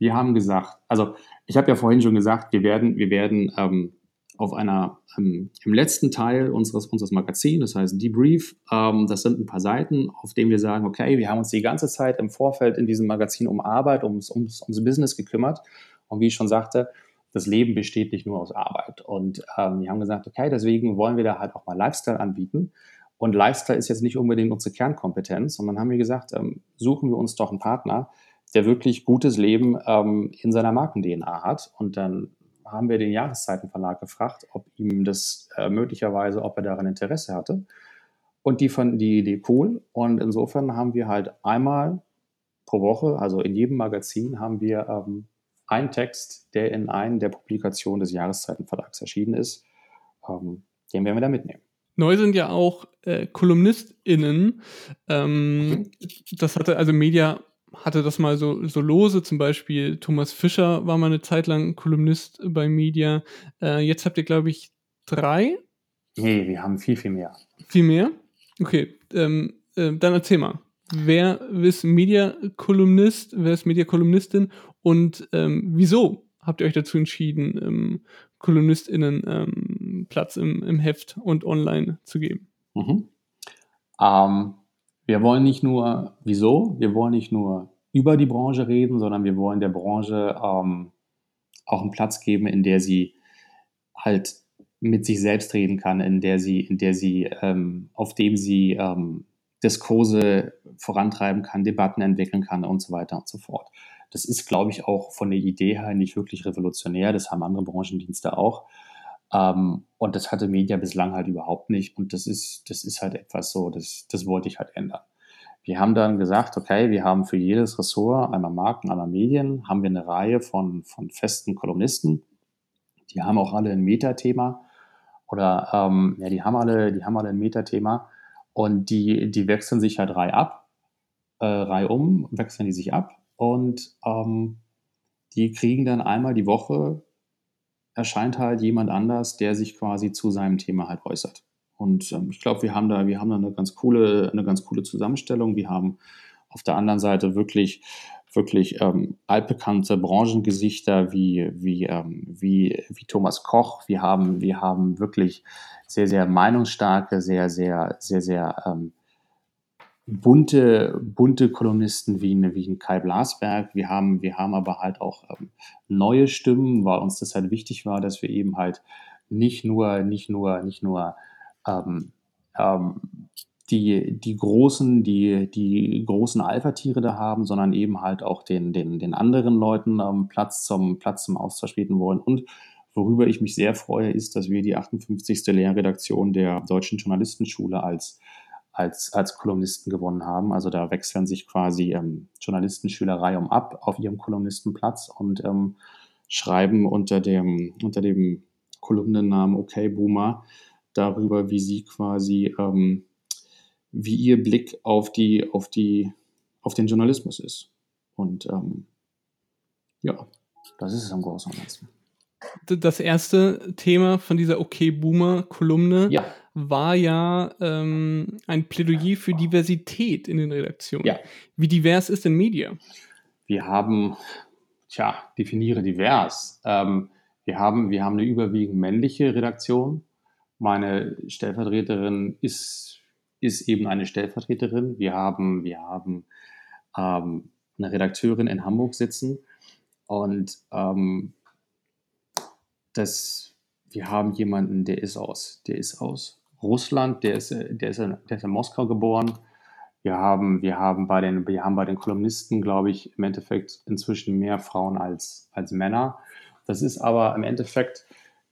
Wir haben gesagt, also ich habe ja vorhin schon gesagt, wir werden, wir werden ähm, auf einer, ähm, im letzten Teil unseres, unseres Magazins, das heißt Debrief, ähm, das sind ein paar Seiten, auf denen wir sagen, okay, wir haben uns die ganze Zeit im Vorfeld in diesem Magazin um Arbeit, ums, ums, ums Business gekümmert. Und wie ich schon sagte, das Leben besteht nicht nur aus Arbeit. Und ähm, wir haben gesagt, okay, deswegen wollen wir da halt auch mal Lifestyle anbieten. Und Lifestyle ist jetzt nicht unbedingt unsere Kernkompetenz, sondern haben wir gesagt, ähm, suchen wir uns doch einen Partner, der wirklich gutes Leben ähm, in seiner Marken-DNA hat. Und dann haben wir den Jahreszeitenverlag gefragt, ob ihm das äh, möglicherweise, ob er daran Interesse hatte. Und die fanden die Idee cool. Und insofern haben wir halt einmal pro Woche, also in jedem Magazin, haben wir ähm, einen Text, der in einen der Publikationen des Jahreszeitenverlags erschienen ist. Ähm, den werden wir da mitnehmen. Neu sind ja auch äh, KolumnistInnen. Ähm, mhm. Das hatte also Media hatte das mal so, so lose, zum Beispiel Thomas Fischer war mal eine Zeit lang Kolumnist bei Media. Äh, jetzt habt ihr, glaube ich, drei? Nee, wir haben viel, viel mehr. Viel mehr? Okay, ähm, äh, dann erzähl mal. Wer ist Media-Kolumnist, wer ist Media-Kolumnistin und ähm, wieso habt ihr euch dazu entschieden, ähm, KolumnistInnen ähm, Platz im, im Heft und online zu geben? Mhm. Ähm, wir wollen nicht nur, wieso? Wir wollen nicht nur über die Branche reden, sondern wir wollen der Branche ähm, auch einen Platz geben, in der sie halt mit sich selbst reden kann, in der sie, in der sie, ähm, auf dem sie ähm, Diskurse vorantreiben kann, Debatten entwickeln kann und so weiter und so fort. Das ist, glaube ich, auch von der Idee her nicht wirklich revolutionär. Das haben andere Branchendienste auch. Ähm, und das hatte Media bislang halt überhaupt nicht. Und das ist, das ist halt etwas so, das, das wollte ich halt ändern. Wir haben dann gesagt, okay, wir haben für jedes Ressort, einmal Marken, einmal Medien, haben wir eine Reihe von, von festen Kolumnisten. Die haben auch alle ein Metathema oder ähm, ja, die haben alle, die haben alle ein Metathema und die, die wechseln sich halt Reihe ab, äh, Reihe um, wechseln die sich ab und ähm, die kriegen dann einmal die Woche erscheint halt jemand anders, der sich quasi zu seinem Thema halt äußert. Und ähm, ich glaube, wir haben da, wir haben da eine ganz coole, eine ganz coole Zusammenstellung. Wir haben auf der anderen Seite wirklich, wirklich ähm, altbekannte Branchengesichter wie, wie, ähm, wie, wie Thomas Koch. Wir haben, wir haben wirklich sehr, sehr meinungsstarke, sehr, sehr, sehr, sehr ähm, bunte, bunte Kolumnisten wie, wie ein Kai Blasberg. Wir haben, wir haben aber halt auch ähm, neue Stimmen, weil uns das halt wichtig war, dass wir eben halt nicht nur, nicht nur, nicht nur ähm, ähm, die, die großen, die, die großen Alpha-Tiere da haben, sondern eben halt auch den, den, den anderen Leuten ähm, Platz zum, Platz zum Austausch bieten wollen. Und worüber ich mich sehr freue, ist, dass wir die 58. Lehrredaktion der Deutschen Journalistenschule als als, als Kolumnisten gewonnen haben. Also da wechseln sich quasi ähm, Journalistenschüler um ab auf ihrem Kolumnistenplatz und ähm, schreiben unter dem, unter dem Kolumnennamen Okay Boomer darüber, wie sie quasi, ähm, wie ihr Blick auf die, auf die, auf den Journalismus ist. Und ähm, ja, das ist es am Großen und Ganzen. Das erste Thema von dieser Okay Boomer Kolumne ja war ja ähm, ein Plädoyer für Diversität in den Redaktionen. Ja. Wie divers ist denn Media? Wir haben, tja, definiere divers. Ähm, wir, haben, wir haben eine überwiegend männliche Redaktion. Meine Stellvertreterin ist, ist eben eine Stellvertreterin. Wir haben, wir haben ähm, eine Redakteurin in Hamburg sitzen und ähm, das, wir haben jemanden, der ist aus, der ist aus Russland, der ist, der ist, in, der ist in Moskau geboren. Wir haben, wir haben bei den, wir haben bei den Kolumnisten, glaube ich, im Endeffekt inzwischen mehr Frauen als, als Männer. Das ist aber im Endeffekt,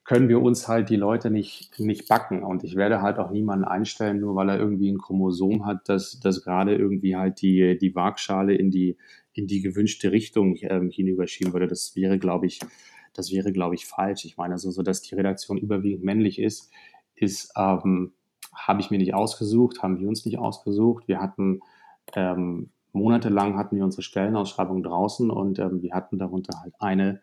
können wir uns halt die Leute nicht, nicht backen. Und ich werde halt auch niemanden einstellen, nur weil er irgendwie ein Chromosom hat, dass, dass gerade irgendwie halt die, die Waagschale in die, in die gewünschte Richtung ähm, hinüberschieben würde. Das wäre, glaube ich, das wäre, glaube ich, falsch. Ich meine, also so, dass die Redaktion überwiegend männlich ist, ist, ähm, habe ich mir nicht ausgesucht, haben wir uns nicht ausgesucht. Wir hatten ähm, monatelang hatten wir unsere Stellenausschreibung draußen und ähm, wir hatten darunter halt eine,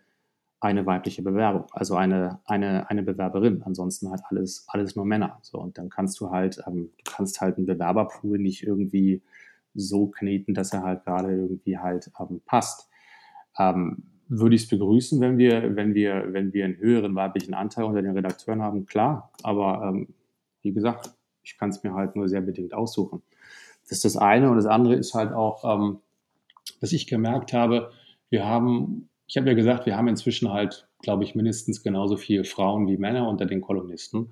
eine weibliche Bewerbung, also eine, eine, eine Bewerberin. Ansonsten halt alles, alles nur Männer. So, und dann kannst du halt, ähm, du kannst halt einen Bewerberpool nicht irgendwie so kneten, dass er halt gerade irgendwie halt ähm, passt. Ähm, würde ich es begrüßen, wenn wir, wenn wir, wenn wir einen höheren weiblichen Anteil unter den Redakteuren haben, klar. Aber ähm, wie gesagt, ich kann es mir halt nur sehr bedingt aussuchen. Das ist das eine. Und das andere ist halt auch, ähm, dass ich gemerkt habe, wir haben, ich habe ja gesagt, wir haben inzwischen halt, glaube ich, mindestens genauso viele Frauen wie Männer unter den Kolumnisten.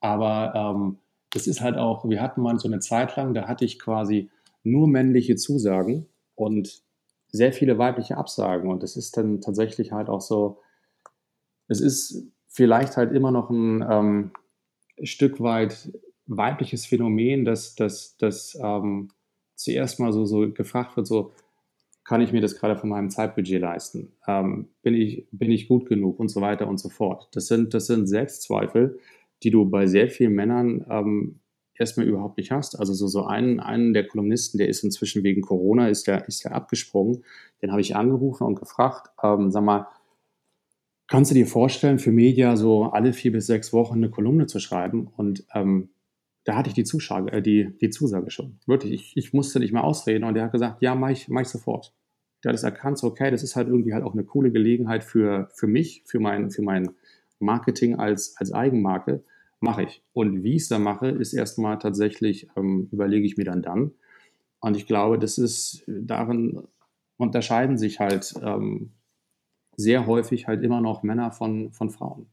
Aber ähm, das ist halt auch, wir hatten mal so eine Zeit lang, da hatte ich quasi nur männliche Zusagen und sehr viele weibliche Absagen. Und es ist dann tatsächlich halt auch so, es ist vielleicht halt immer noch ein ähm, Stück weit weibliches Phänomen, dass das dass, ähm, zuerst mal so, so gefragt wird, so, kann ich mir das gerade von meinem Zeitbudget leisten? Ähm, bin, ich, bin ich gut genug und so weiter und so fort. Das sind, das sind Selbstzweifel, die du bei sehr vielen Männern ähm, erstmal überhaupt nicht hast. Also so, so einen, einen der Kolumnisten, der ist inzwischen wegen Corona, ist der, ist abgesprungen. Den habe ich angerufen und gefragt, ähm, sag mal, kannst du dir vorstellen, für Media so alle vier bis sechs Wochen eine Kolumne zu schreiben? Und ähm, da hatte ich die, Zuschage, äh, die, die Zusage schon. Wirklich, ich, ich musste nicht mehr ausreden. Und der hat gesagt, ja, mach ich, mach ich sofort. Der hat es erkannt, so, okay, das ist halt irgendwie halt auch eine coole Gelegenheit für, für mich, für mein, für mein Marketing als, als Eigenmarke mache ich. Und wie ich es dann mache, ist erstmal tatsächlich, ähm, überlege ich mir dann dann. Und ich glaube, das ist darin unterscheiden sich halt ähm, sehr häufig halt immer noch Männer von, von Frauen.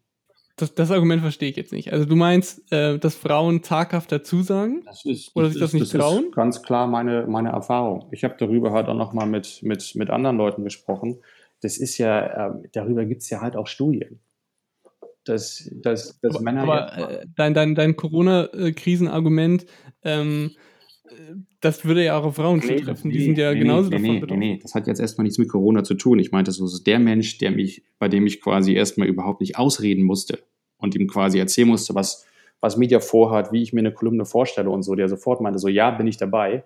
Das, das Argument verstehe ich jetzt nicht. Also du meinst, äh, dass Frauen zaghaft dazu sagen? Das ist, oder sich das, das nicht das trauen? Ist ganz klar meine, meine Erfahrung. Ich habe darüber halt auch nochmal mit, mit, mit anderen Leuten gesprochen. Das ist ja, äh, darüber gibt es ja halt auch Studien. Dass, dass, dass aber, Männer. Aber äh, dein, dein, dein Corona-Krisenargument, ähm, das würde ja auch auf Frauen nee, zutreffen. Die sind ja nee, genauso nee, davon nee, betroffen. Nee, nee, das hat jetzt erstmal nichts mit Corona zu tun. Ich meinte, so ist der Mensch, der mich, bei dem ich quasi erstmal überhaupt nicht ausreden musste und ihm quasi erzählen musste, was, was Media vorhat, wie ich mir eine Kolumne vorstelle und so, der sofort meinte, so ja, bin ich dabei.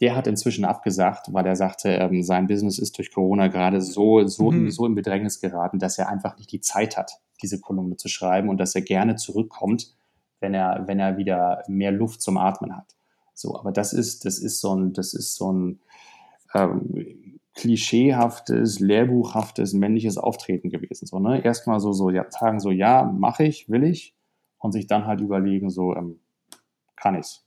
Der hat inzwischen abgesagt, weil er sagte, ähm, sein Business ist durch Corona gerade so, so, mhm. so in Bedrängnis geraten, dass er einfach nicht die Zeit hat, diese Kolumne zu schreiben und dass er gerne zurückkommt, wenn er, wenn er wieder mehr Luft zum Atmen hat. So, aber das ist, das ist so ein, das ist so ein ähm, klischeehaftes, lehrbuchhaftes männliches Auftreten gewesen. So, ne? Erstmal so, so ja, sagen so, ja, mache ich, will ich, und sich dann halt überlegen, so, ähm, kann ich's.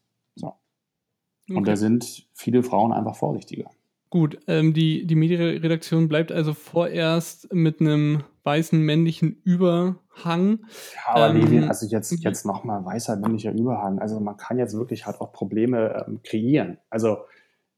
Okay. Und da sind viele Frauen einfach vorsichtiger. Gut, ähm, die, die Medienredaktion bleibt also vorerst mit einem weißen männlichen Überhang. Ja, aber ähm, Levin, also jetzt, jetzt nochmal weißer männlicher Überhang. Also man kann jetzt wirklich halt auch Probleme ähm, kreieren. Also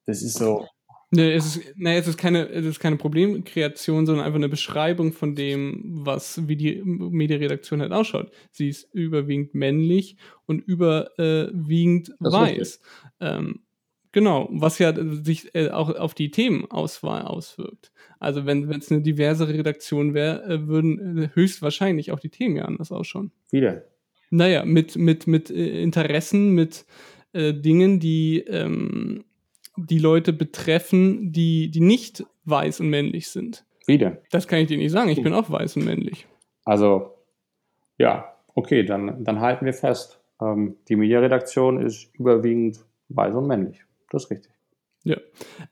das ist so. Ne, es ist, nee, es ist keine, es ist keine Problemkreation, sondern einfach eine Beschreibung von dem, was, wie die Medienredaktion halt ausschaut. Sie ist überwiegend männlich und überwiegend weiß. Ähm, Genau, was ja sich äh, auch auf die Themenauswahl auswirkt. Also wenn es eine diversere Redaktion wäre, äh, würden äh, höchstwahrscheinlich auch die Themen ja anders ausschauen. Wieder. Naja, mit, mit, mit äh, Interessen, mit äh, Dingen, die ähm, die Leute betreffen, die, die nicht weiß und männlich sind. Wieder. Das kann ich dir nicht sagen, ich bin auch weiß und männlich. Also, ja, okay, dann, dann halten wir fest. Ähm, die Medienredaktion ist überwiegend weiß und männlich. Das ist richtig. Ja,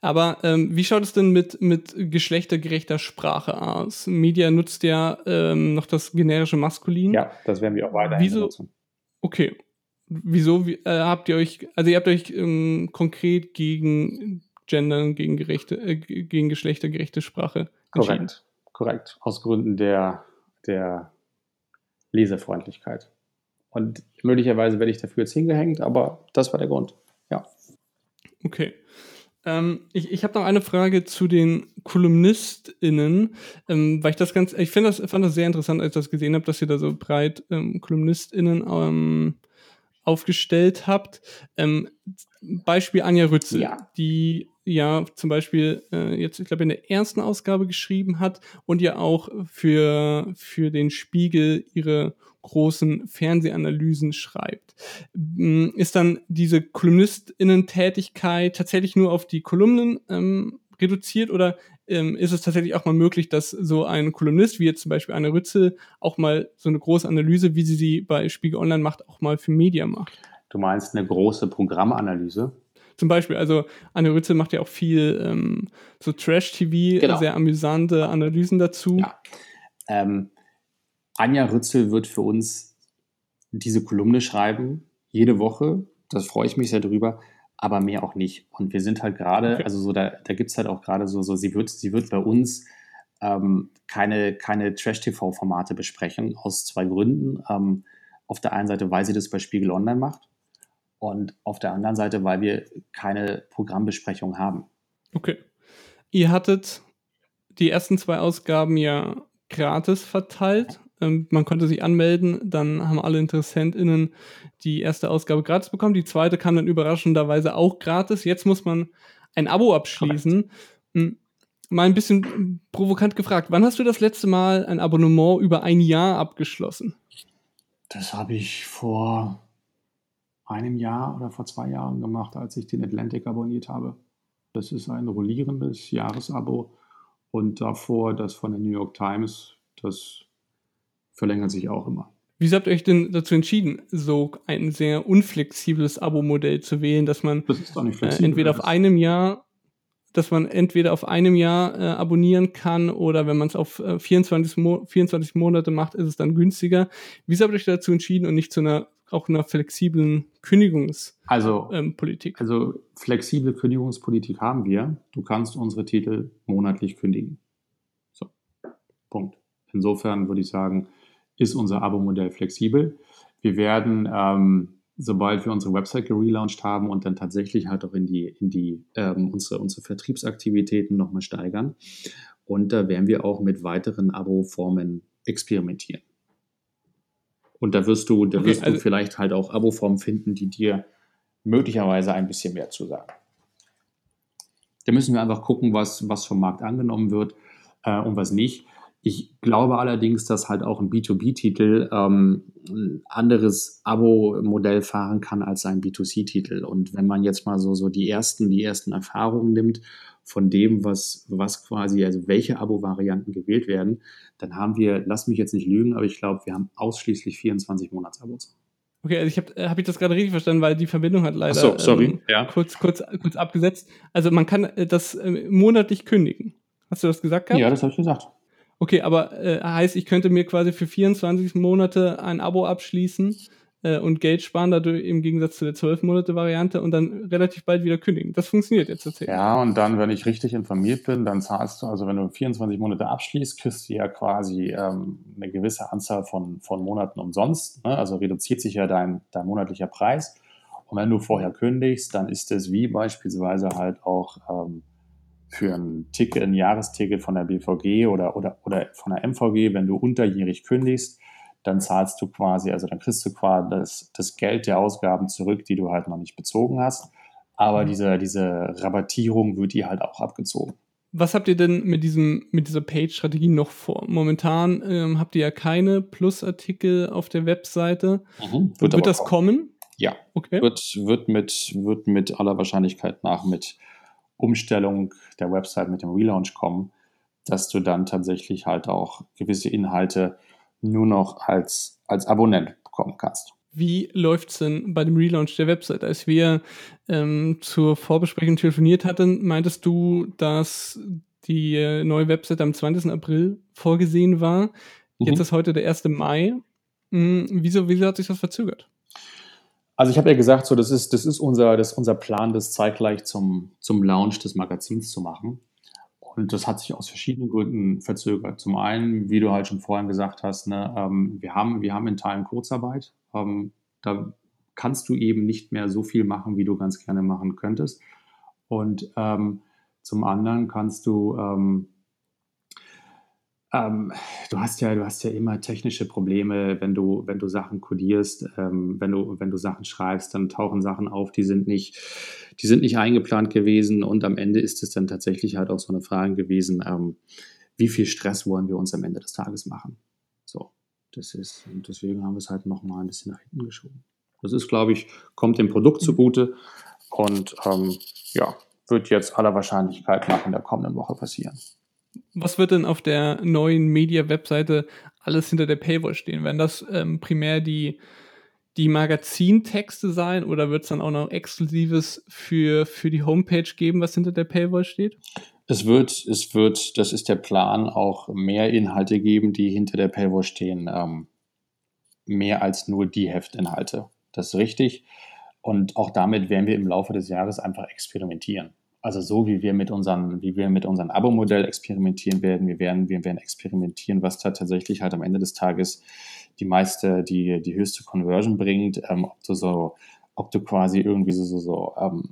aber ähm, wie schaut es denn mit, mit geschlechtergerechter Sprache aus? Media nutzt ja ähm, noch das generische Maskulin. Ja, das werden wir auch weiterhin Wieso? nutzen. Okay. Wieso wie, äh, habt ihr euch, also ihr habt euch ähm, konkret gegen Gendern, gegen, gerechte, äh, gegen geschlechtergerechte Sprache Korrekt, korrekt. Aus Gründen der, der Lesefreundlichkeit. Und möglicherweise werde ich dafür jetzt hingehängt, aber das war der Grund. Ja. Okay. Ähm, ich ich habe noch eine Frage zu den KolumnistInnen, ähm, weil ich das ganz, ich finde das, fand das sehr interessant, als ich das gesehen habe, dass ihr da so breit ähm, KolumnistInnen ähm, aufgestellt habt. Ähm, Beispiel Anja Rützel, ja. die ja zum Beispiel äh, jetzt, ich glaube, in der ersten Ausgabe geschrieben hat und ja auch für, für den Spiegel ihre großen Fernsehanalysen schreibt. Mm, ist dann diese KolumnistInnen-Tätigkeit tatsächlich nur auf die Kolumnen ähm, reduziert oder ähm, ist es tatsächlich auch mal möglich, dass so ein Kolumnist, wie jetzt zum Beispiel Anne Rützel, auch mal so eine große Analyse, wie sie sie bei Spiegel Online macht, auch mal für Media macht? Du meinst eine große Programmanalyse? Zum Beispiel, also Anne Rützel macht ja auch viel ähm, so Trash-TV, genau. sehr amüsante Analysen dazu. Ja. Ähm, Anja Rützel wird für uns diese Kolumne schreiben, jede Woche. Das freue ich mich sehr drüber, aber mehr auch nicht. Und wir sind halt gerade, okay. also so, da, da gibt es halt auch gerade so, so, sie wird, sie wird bei uns ähm, keine, keine Trash-TV-Formate besprechen, aus zwei Gründen. Ähm, auf der einen Seite, weil sie das bei Spiegel Online macht und auf der anderen Seite, weil wir keine Programmbesprechung haben. Okay. Ihr hattet die ersten zwei Ausgaben ja gratis verteilt man konnte sich anmelden, dann haben alle InteressentInnen die erste Ausgabe gratis bekommen. Die zweite kam dann überraschenderweise auch gratis. Jetzt muss man ein Abo abschließen. Hm, mal ein bisschen provokant gefragt, wann hast du das letzte Mal ein Abonnement über ein Jahr abgeschlossen? Das habe ich vor einem Jahr oder vor zwei Jahren gemacht, als ich den Atlantic abonniert habe. Das ist ein rollierendes Jahresabo und davor das von der New York Times, das verlängert sich auch immer. Wieso habt ihr euch denn dazu entschieden, so ein sehr unflexibles Abo-Modell zu wählen, dass man äh, entweder auf einem Jahr dass man entweder auf einem Jahr äh, abonnieren kann oder wenn man es auf äh, 24, Mo 24 Monate macht, ist es dann günstiger. Wieso habt ihr euch dazu entschieden und nicht zu einer auch einer flexiblen Kündigungspolitik? Also, ähm, also flexible Kündigungspolitik haben wir. Du kannst unsere Titel monatlich kündigen. So, Punkt. Insofern würde ich sagen, ist unser Abo-Modell flexibel. Wir werden ähm, sobald wir unsere Website gelauncht haben und dann tatsächlich halt auch in die, in die ähm, unsere, unsere Vertriebsaktivitäten nochmal steigern. Und da werden wir auch mit weiteren Abo-Formen experimentieren. Und da wirst du, da okay, wirst also du vielleicht halt auch Abo-Formen finden, die dir möglicherweise ein bisschen mehr zusagen. Da müssen wir einfach gucken, was, was vom Markt angenommen wird äh, und was nicht. Ich glaube allerdings, dass halt auch ein B2B-Titel ähm, ein anderes Abo-Modell fahren kann als ein B2C-Titel. Und wenn man jetzt mal so, so die ersten, die ersten Erfahrungen nimmt von dem, was, was quasi, also welche Abo-Varianten gewählt werden, dann haben wir, lass mich jetzt nicht lügen, aber ich glaube, wir haben ausschließlich 24 Monats-Abos. Okay, also ich habe äh, hab ich das gerade richtig verstanden, weil die Verbindung hat leider so, sorry. Ähm, ja. kurz, kurz, kurz abgesetzt. Also man kann äh, das äh, monatlich kündigen. Hast du das gesagt gehabt? Ja, das habe ich gesagt. Okay, aber äh, heißt, ich könnte mir quasi für 24 Monate ein Abo abschließen äh, und Geld sparen dadurch im Gegensatz zu der 12 Monate Variante und dann relativ bald wieder kündigen. Das funktioniert jetzt tatsächlich. Ja, und dann, wenn ich richtig informiert bin, dann zahlst du, also wenn du 24 Monate abschließt, kriegst du ja quasi ähm, eine gewisse Anzahl von, von Monaten umsonst. Ne? Also reduziert sich ja dein, dein monatlicher Preis. Und wenn du vorher kündigst, dann ist es wie beispielsweise halt auch ähm, für ein Ticket, ein Jahresticket von der BVG oder, oder, oder von der MVG, wenn du unterjährig kündigst, dann zahlst du quasi, also dann kriegst du quasi das, das Geld der Ausgaben zurück, die du halt noch nicht bezogen hast. Aber mhm. diese, diese Rabattierung wird dir halt auch abgezogen. Was habt ihr denn mit diesem, mit dieser Page-Strategie noch vor? Momentan ähm, habt ihr ja keine Plus-Artikel auf der Webseite. Mhm, wird, wird das kommen. kommen? Ja. Okay. Wird, wird, mit, wird mit aller Wahrscheinlichkeit nach mit Umstellung der Website mit dem Relaunch kommen, dass du dann tatsächlich halt auch gewisse Inhalte nur noch als, als Abonnent bekommen kannst. Wie läuft es denn bei dem Relaunch der Website? Als wir ähm, zur Vorbesprechung telefoniert hatten, meintest du, dass die äh, neue Website am 20. April vorgesehen war. Mhm. Jetzt ist heute der 1. Mai. Hm, wieso, wieso hat sich das verzögert? Also ich habe ja gesagt, so das ist, das ist unser, das ist unser Plan, das zeitgleich zum, zum Launch des Magazins zu machen. Und das hat sich aus verschiedenen Gründen verzögert. Zum einen, wie du halt schon vorhin gesagt hast, ne, ähm, wir, haben, wir haben in Teilen Kurzarbeit. Ähm, da kannst du eben nicht mehr so viel machen, wie du ganz gerne machen könntest. Und ähm, zum anderen kannst du ähm, du hast ja, du hast ja immer technische Probleme, wenn du, wenn du Sachen kodierst, ähm, wenn du, wenn du Sachen schreibst, dann tauchen Sachen auf, die sind nicht, die sind nicht eingeplant gewesen und am Ende ist es dann tatsächlich halt auch so eine Frage gewesen, ähm, wie viel Stress wollen wir uns am Ende des Tages machen? So, das ist, und deswegen haben wir es halt nochmal ein bisschen nach hinten geschoben. Das ist, glaube ich, kommt dem Produkt zugute und ähm, ja, wird jetzt aller Wahrscheinlichkeit nach in der kommenden Woche passieren was wird denn auf der neuen Media-Webseite alles hinter der Paywall stehen? Werden das ähm, primär die, die Magazintexte sein oder wird es dann auch noch Exklusives für, für die Homepage geben, was hinter der Paywall steht? Es wird, es wird, das ist der Plan, auch mehr Inhalte geben, die hinter der Paywall stehen. Ähm, mehr als nur die Heftinhalte. Das ist richtig. Und auch damit werden wir im Laufe des Jahres einfach experimentieren. Also so wie wir mit unseren, wie wir mit unserem Abo-Modell experimentieren werden, wir werden, wir werden experimentieren, was da tatsächlich halt am Ende des Tages die meiste, die, die höchste Conversion bringt, ähm, ob du so, ob du quasi irgendwie so, so, so ähm,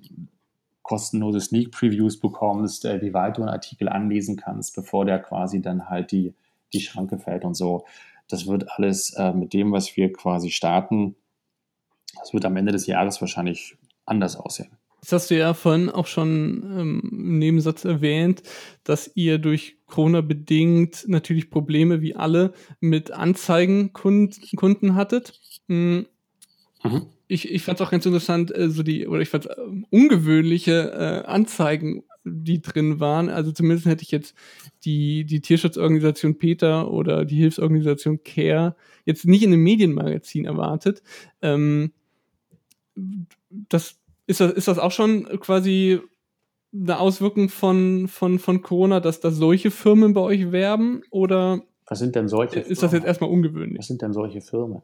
kostenlose Sneak Previews bekommst, äh, wie weit du einen Artikel anlesen kannst, bevor der quasi dann halt die, die Schranke fällt und so. Das wird alles äh, mit dem, was wir quasi starten, das wird am Ende des Jahres wahrscheinlich anders aussehen. Jetzt hast du ja vorhin auch schon ähm, im Nebensatz erwähnt, dass ihr durch Corona bedingt natürlich Probleme wie alle mit Anzeigenkunden hattet. Mhm. Mhm. Ich, ich fand es auch ganz interessant, äh, so die, oder ich fand äh, ungewöhnliche äh, Anzeigen, die drin waren. Also zumindest hätte ich jetzt die, die Tierschutzorganisation Peter oder die Hilfsorganisation Care jetzt nicht in einem Medienmagazin erwartet. Ähm, das ist das, ist das auch schon quasi eine Auswirkung von, von, von Corona, dass da solche Firmen bei euch werben? Oder Was sind denn solche ist das jetzt erstmal ungewöhnlich? Was sind denn solche Firmen?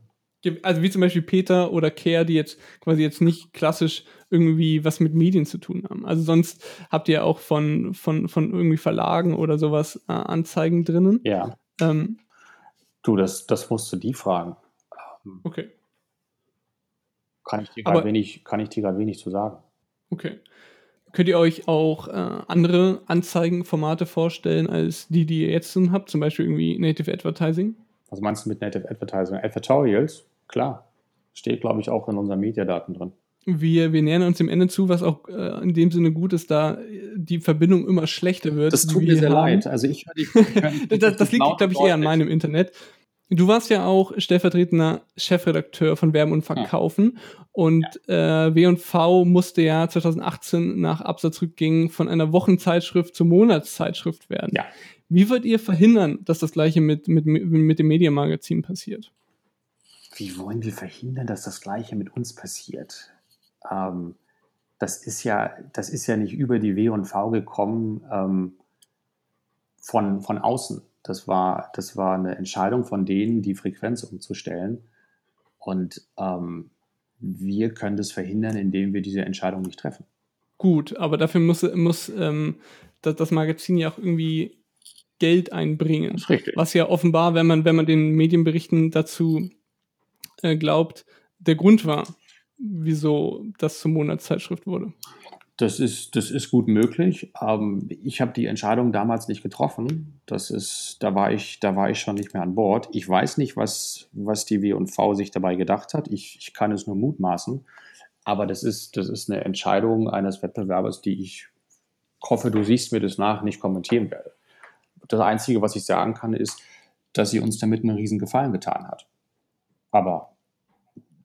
Also wie zum Beispiel Peter oder Care, die jetzt quasi jetzt nicht klassisch irgendwie was mit Medien zu tun haben. Also sonst habt ihr auch von, von, von irgendwie Verlagen oder sowas äh, Anzeigen drinnen. Ja. Ähm, Du, das, das musst du die fragen. okay, Kann ich dir gerade wenig, kann ich dir wenig zu sagen. okay. Könnt ihr euch auch äh, andere Anzeigenformate vorstellen als die, die ihr jetzt schon habt? Zum Beispiel irgendwie Native Advertising? Was meinst du mit Native Advertising? Advertorials? Klar. Steht, glaube ich, auch in unseren Mediadaten drin. Wir, wir nähern uns dem Ende zu, was auch äh, in dem Sinne gut ist, da die Verbindung immer schlechter wird. Das tut mir sehr haben. leid. Also ich höre dich. Das, das liegt, glaube ich, eher an meinem Internet. Du warst ja auch stellvertretender Chefredakteur von Werben und Verkaufen und äh, W&V musste ja 2018 nach Absatzrückgängen von einer Wochenzeitschrift zur Monatszeitschrift werden. Ja. Wie wollt ihr verhindern, dass das gleiche mit, mit, mit dem Mediamagazin passiert? Wie wollen wir verhindern, dass das Gleiche mit uns passiert? Ähm, das, ist ja, das ist ja nicht über die W&V gekommen ähm, von, von außen. Das war, das war eine Entscheidung von denen, die Frequenz umzustellen. Und ähm, wir können das verhindern, indem wir diese Entscheidung nicht treffen. Gut, aber dafür muss, muss ähm, das, das Magazin ja auch irgendwie Geld einbringen. ist richtig. Was ja offenbar, wenn man, wenn man den Medienberichten dazu äh, glaubt, der Grund war, wieso das zur Monatszeitschrift wurde. Das ist, das ist gut möglich. Ähm, ich habe die Entscheidung damals nicht getroffen. Das ist, da war ich, da war ich schon nicht mehr an Bord. Ich weiß nicht, was, was die W&V sich dabei gedacht hat. Ich, ich kann es nur mutmaßen. Aber das ist, das ist eine Entscheidung eines Wettbewerbers, die ich hoffe, du siehst mir das nach, nicht kommentieren werde. Das Einzige, was ich sagen kann, ist, dass sie uns damit einen riesen Gefallen getan hat. Aber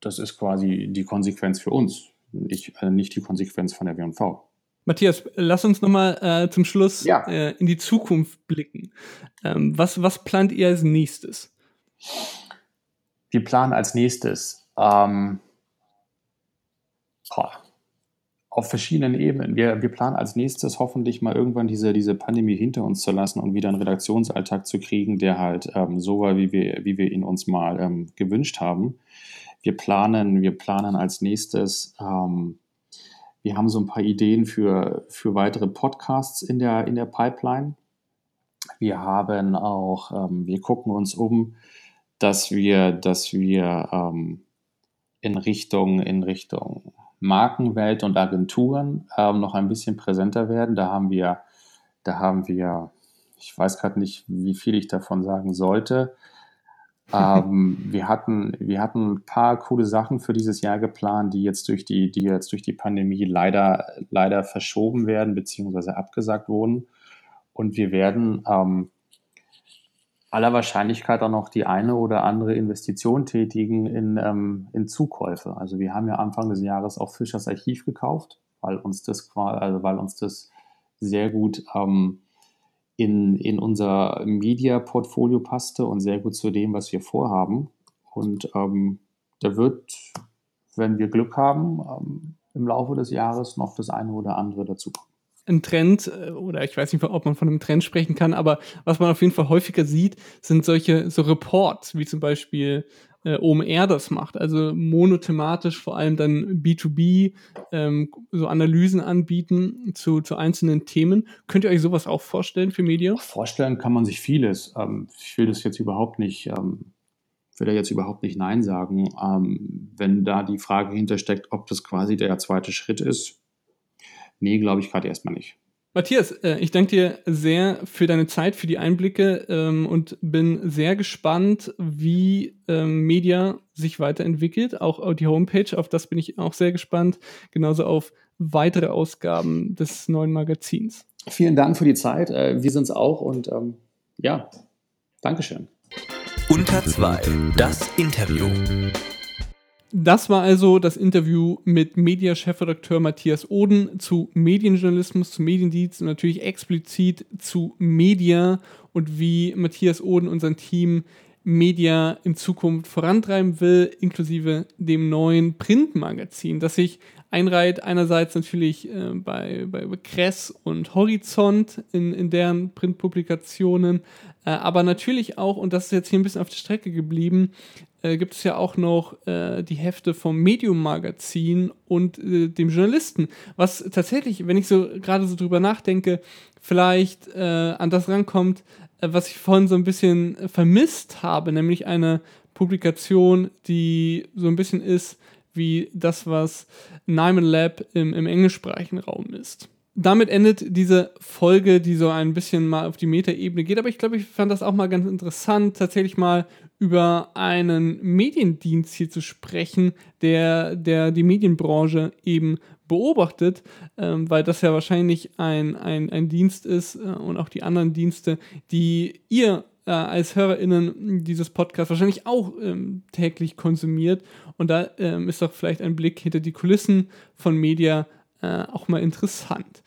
das ist quasi die Konsequenz für uns, nicht, äh, nicht die Konsequenz von der W&V. Matthias, lass uns nochmal äh, zum Schluss Ja. äh, in die Zukunft blicken. Ähm, was, was plant ihr als nächstes? Wir planen als nächstes ähm, boah, auf verschiedenen Ebenen. Wir, wir planen als nächstes hoffentlich mal irgendwann diese, diese Pandemie hinter uns zu lassen und wieder einen Redaktionsalltag zu kriegen, der halt ähm, so war, wie wir, wie wir ihn uns mal ähm, gewünscht haben. Wir planen, wir planen als nächstes, ähm, wir haben so ein paar Ideen für, für weitere Podcasts in der, in der Pipeline. Wir haben auch, ähm, wir gucken uns um, dass wir, dass wir ähm, in Richtung, in Richtung Markenwelt und Agenturen ähm, noch ein bisschen präsenter werden. Da haben wir, da haben wir, ich weiß gerade nicht, wie viel ich davon sagen sollte. Ähm, wir hatten, wir hatten ein paar coole Sachen für dieses Jahr geplant, die jetzt durch die, die jetzt durch die Pandemie leider, leider verschoben werden beziehungsweise abgesagt wurden. Und wir werden ähm, aller Wahrscheinlichkeit auch noch die eine oder andere Investition tätigen in, ähm, in Zukäufe. Also wir haben ja Anfang des Jahres auch Fischers Archiv gekauft, weil uns das, also weil uns das sehr gut ähm, in, in unser Media-Portfolio passte und sehr gut zu dem, was wir vorhaben. Und ähm, da wird, wenn wir Glück haben, ähm, im Laufe des Jahres noch das eine oder andere dazukommen. ein Trend, äh, oder ich weiß nicht, ob man von einem Trend sprechen kann, aber was man auf jeden Fall häufiger sieht, sind solche so Reports, wie zum Beispiel äh, OMR das macht. Also monothematisch vor allem dann B2B ähm, so Analysen anbieten zu, zu einzelnen Themen. Könnt ihr euch sowas auch vorstellen für Medien? Vorstellen kann man sich vieles. Ähm, ich will das jetzt überhaupt nicht, ähm, will da jetzt überhaupt nicht Nein sagen. Ähm, wenn da die Frage hintersteckt, ob das quasi der zweite Schritt ist, nee, glaube ich gerade erstmal nicht. Matthias, äh, ich danke dir sehr für deine Zeit, für die Einblicke ähm, und bin sehr gespannt, wie ähm, Media sich weiterentwickelt. Auch auf die Homepage, auf das bin ich auch sehr gespannt. Genauso auf weitere Ausgaben des neuen Magazins. Vielen Dank für die Zeit. Äh, wir sind es auch und ähm, ja, Dankeschön. Unter 2. Das Interview. Das war also das Interview mit Media-Chefredakteur Matthias Oden zu Medienjournalismus, zu Mediendienst und natürlich explizit zu Media und wie Matthias Oden und sein Team Media in Zukunft vorantreiben will, inklusive dem neuen Printmagazin, das sich einreiht. Einerseits natürlich äh, bei, bei Kress und Horizont in, in deren Printpublikationen, äh, aber natürlich auch, und das ist jetzt hier ein bisschen auf der Strecke geblieben, äh, gibt es ja auch noch äh, die Hefte vom Medium-Magazin und äh, dem Journalisten, was tatsächlich, wenn ich so gerade so drüber nachdenke, vielleicht äh, an das rankommt, was ich vorhin so ein bisschen vermisst habe, nämlich eine Publikation, die so ein bisschen ist wie das, was Nyman Lab im, im englischsprachigen Raum ist damit endet diese Folge, die so ein bisschen mal auf die Metaebene geht. Aber ich glaube, ich fand das auch mal ganz interessant, tatsächlich mal über einen Mediendienst hier zu sprechen, der, der die Medienbranche eben beobachtet, ähm, weil das ja wahrscheinlich ein, ein, ein Dienst ist äh, und auch die anderen Dienste, die ihr äh, als HörerInnen dieses Podcast wahrscheinlich auch ähm, täglich konsumiert. Und da ähm, ist doch vielleicht ein Blick hinter die Kulissen von Media äh, auch mal interessant.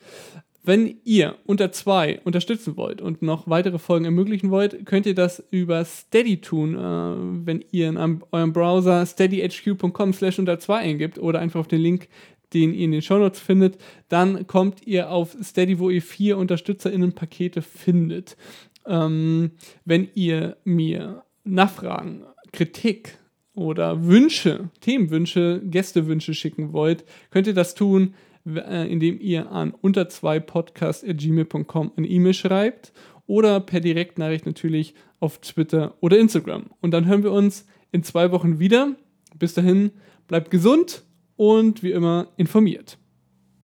Wenn ihr unter zwei unterstützen wollt und noch weitere Folgen ermöglichen wollt, könnt ihr das über Steady tun, äh, wenn ihr in eurem Browser steadyhq.com slash unter zwei eingibt oder einfach auf den Link, den ihr in den Shownotes findet, dann kommt ihr auf Steady, wo ihr vier UnterstützerInnen-Pakete findet. Ähm, wenn ihr mir Nachfragen, Kritik oder Wünsche, Themenwünsche, Gästewünsche schicken wollt, könnt ihr das tun äh, indem ihr an unter 2 podcast.gmail.com eine E-Mail schreibt oder per Direktnachricht natürlich auf Twitter oder Instagram. Und dann hören wir uns in zwei Wochen wieder. Bis dahin, bleibt gesund und wie immer informiert.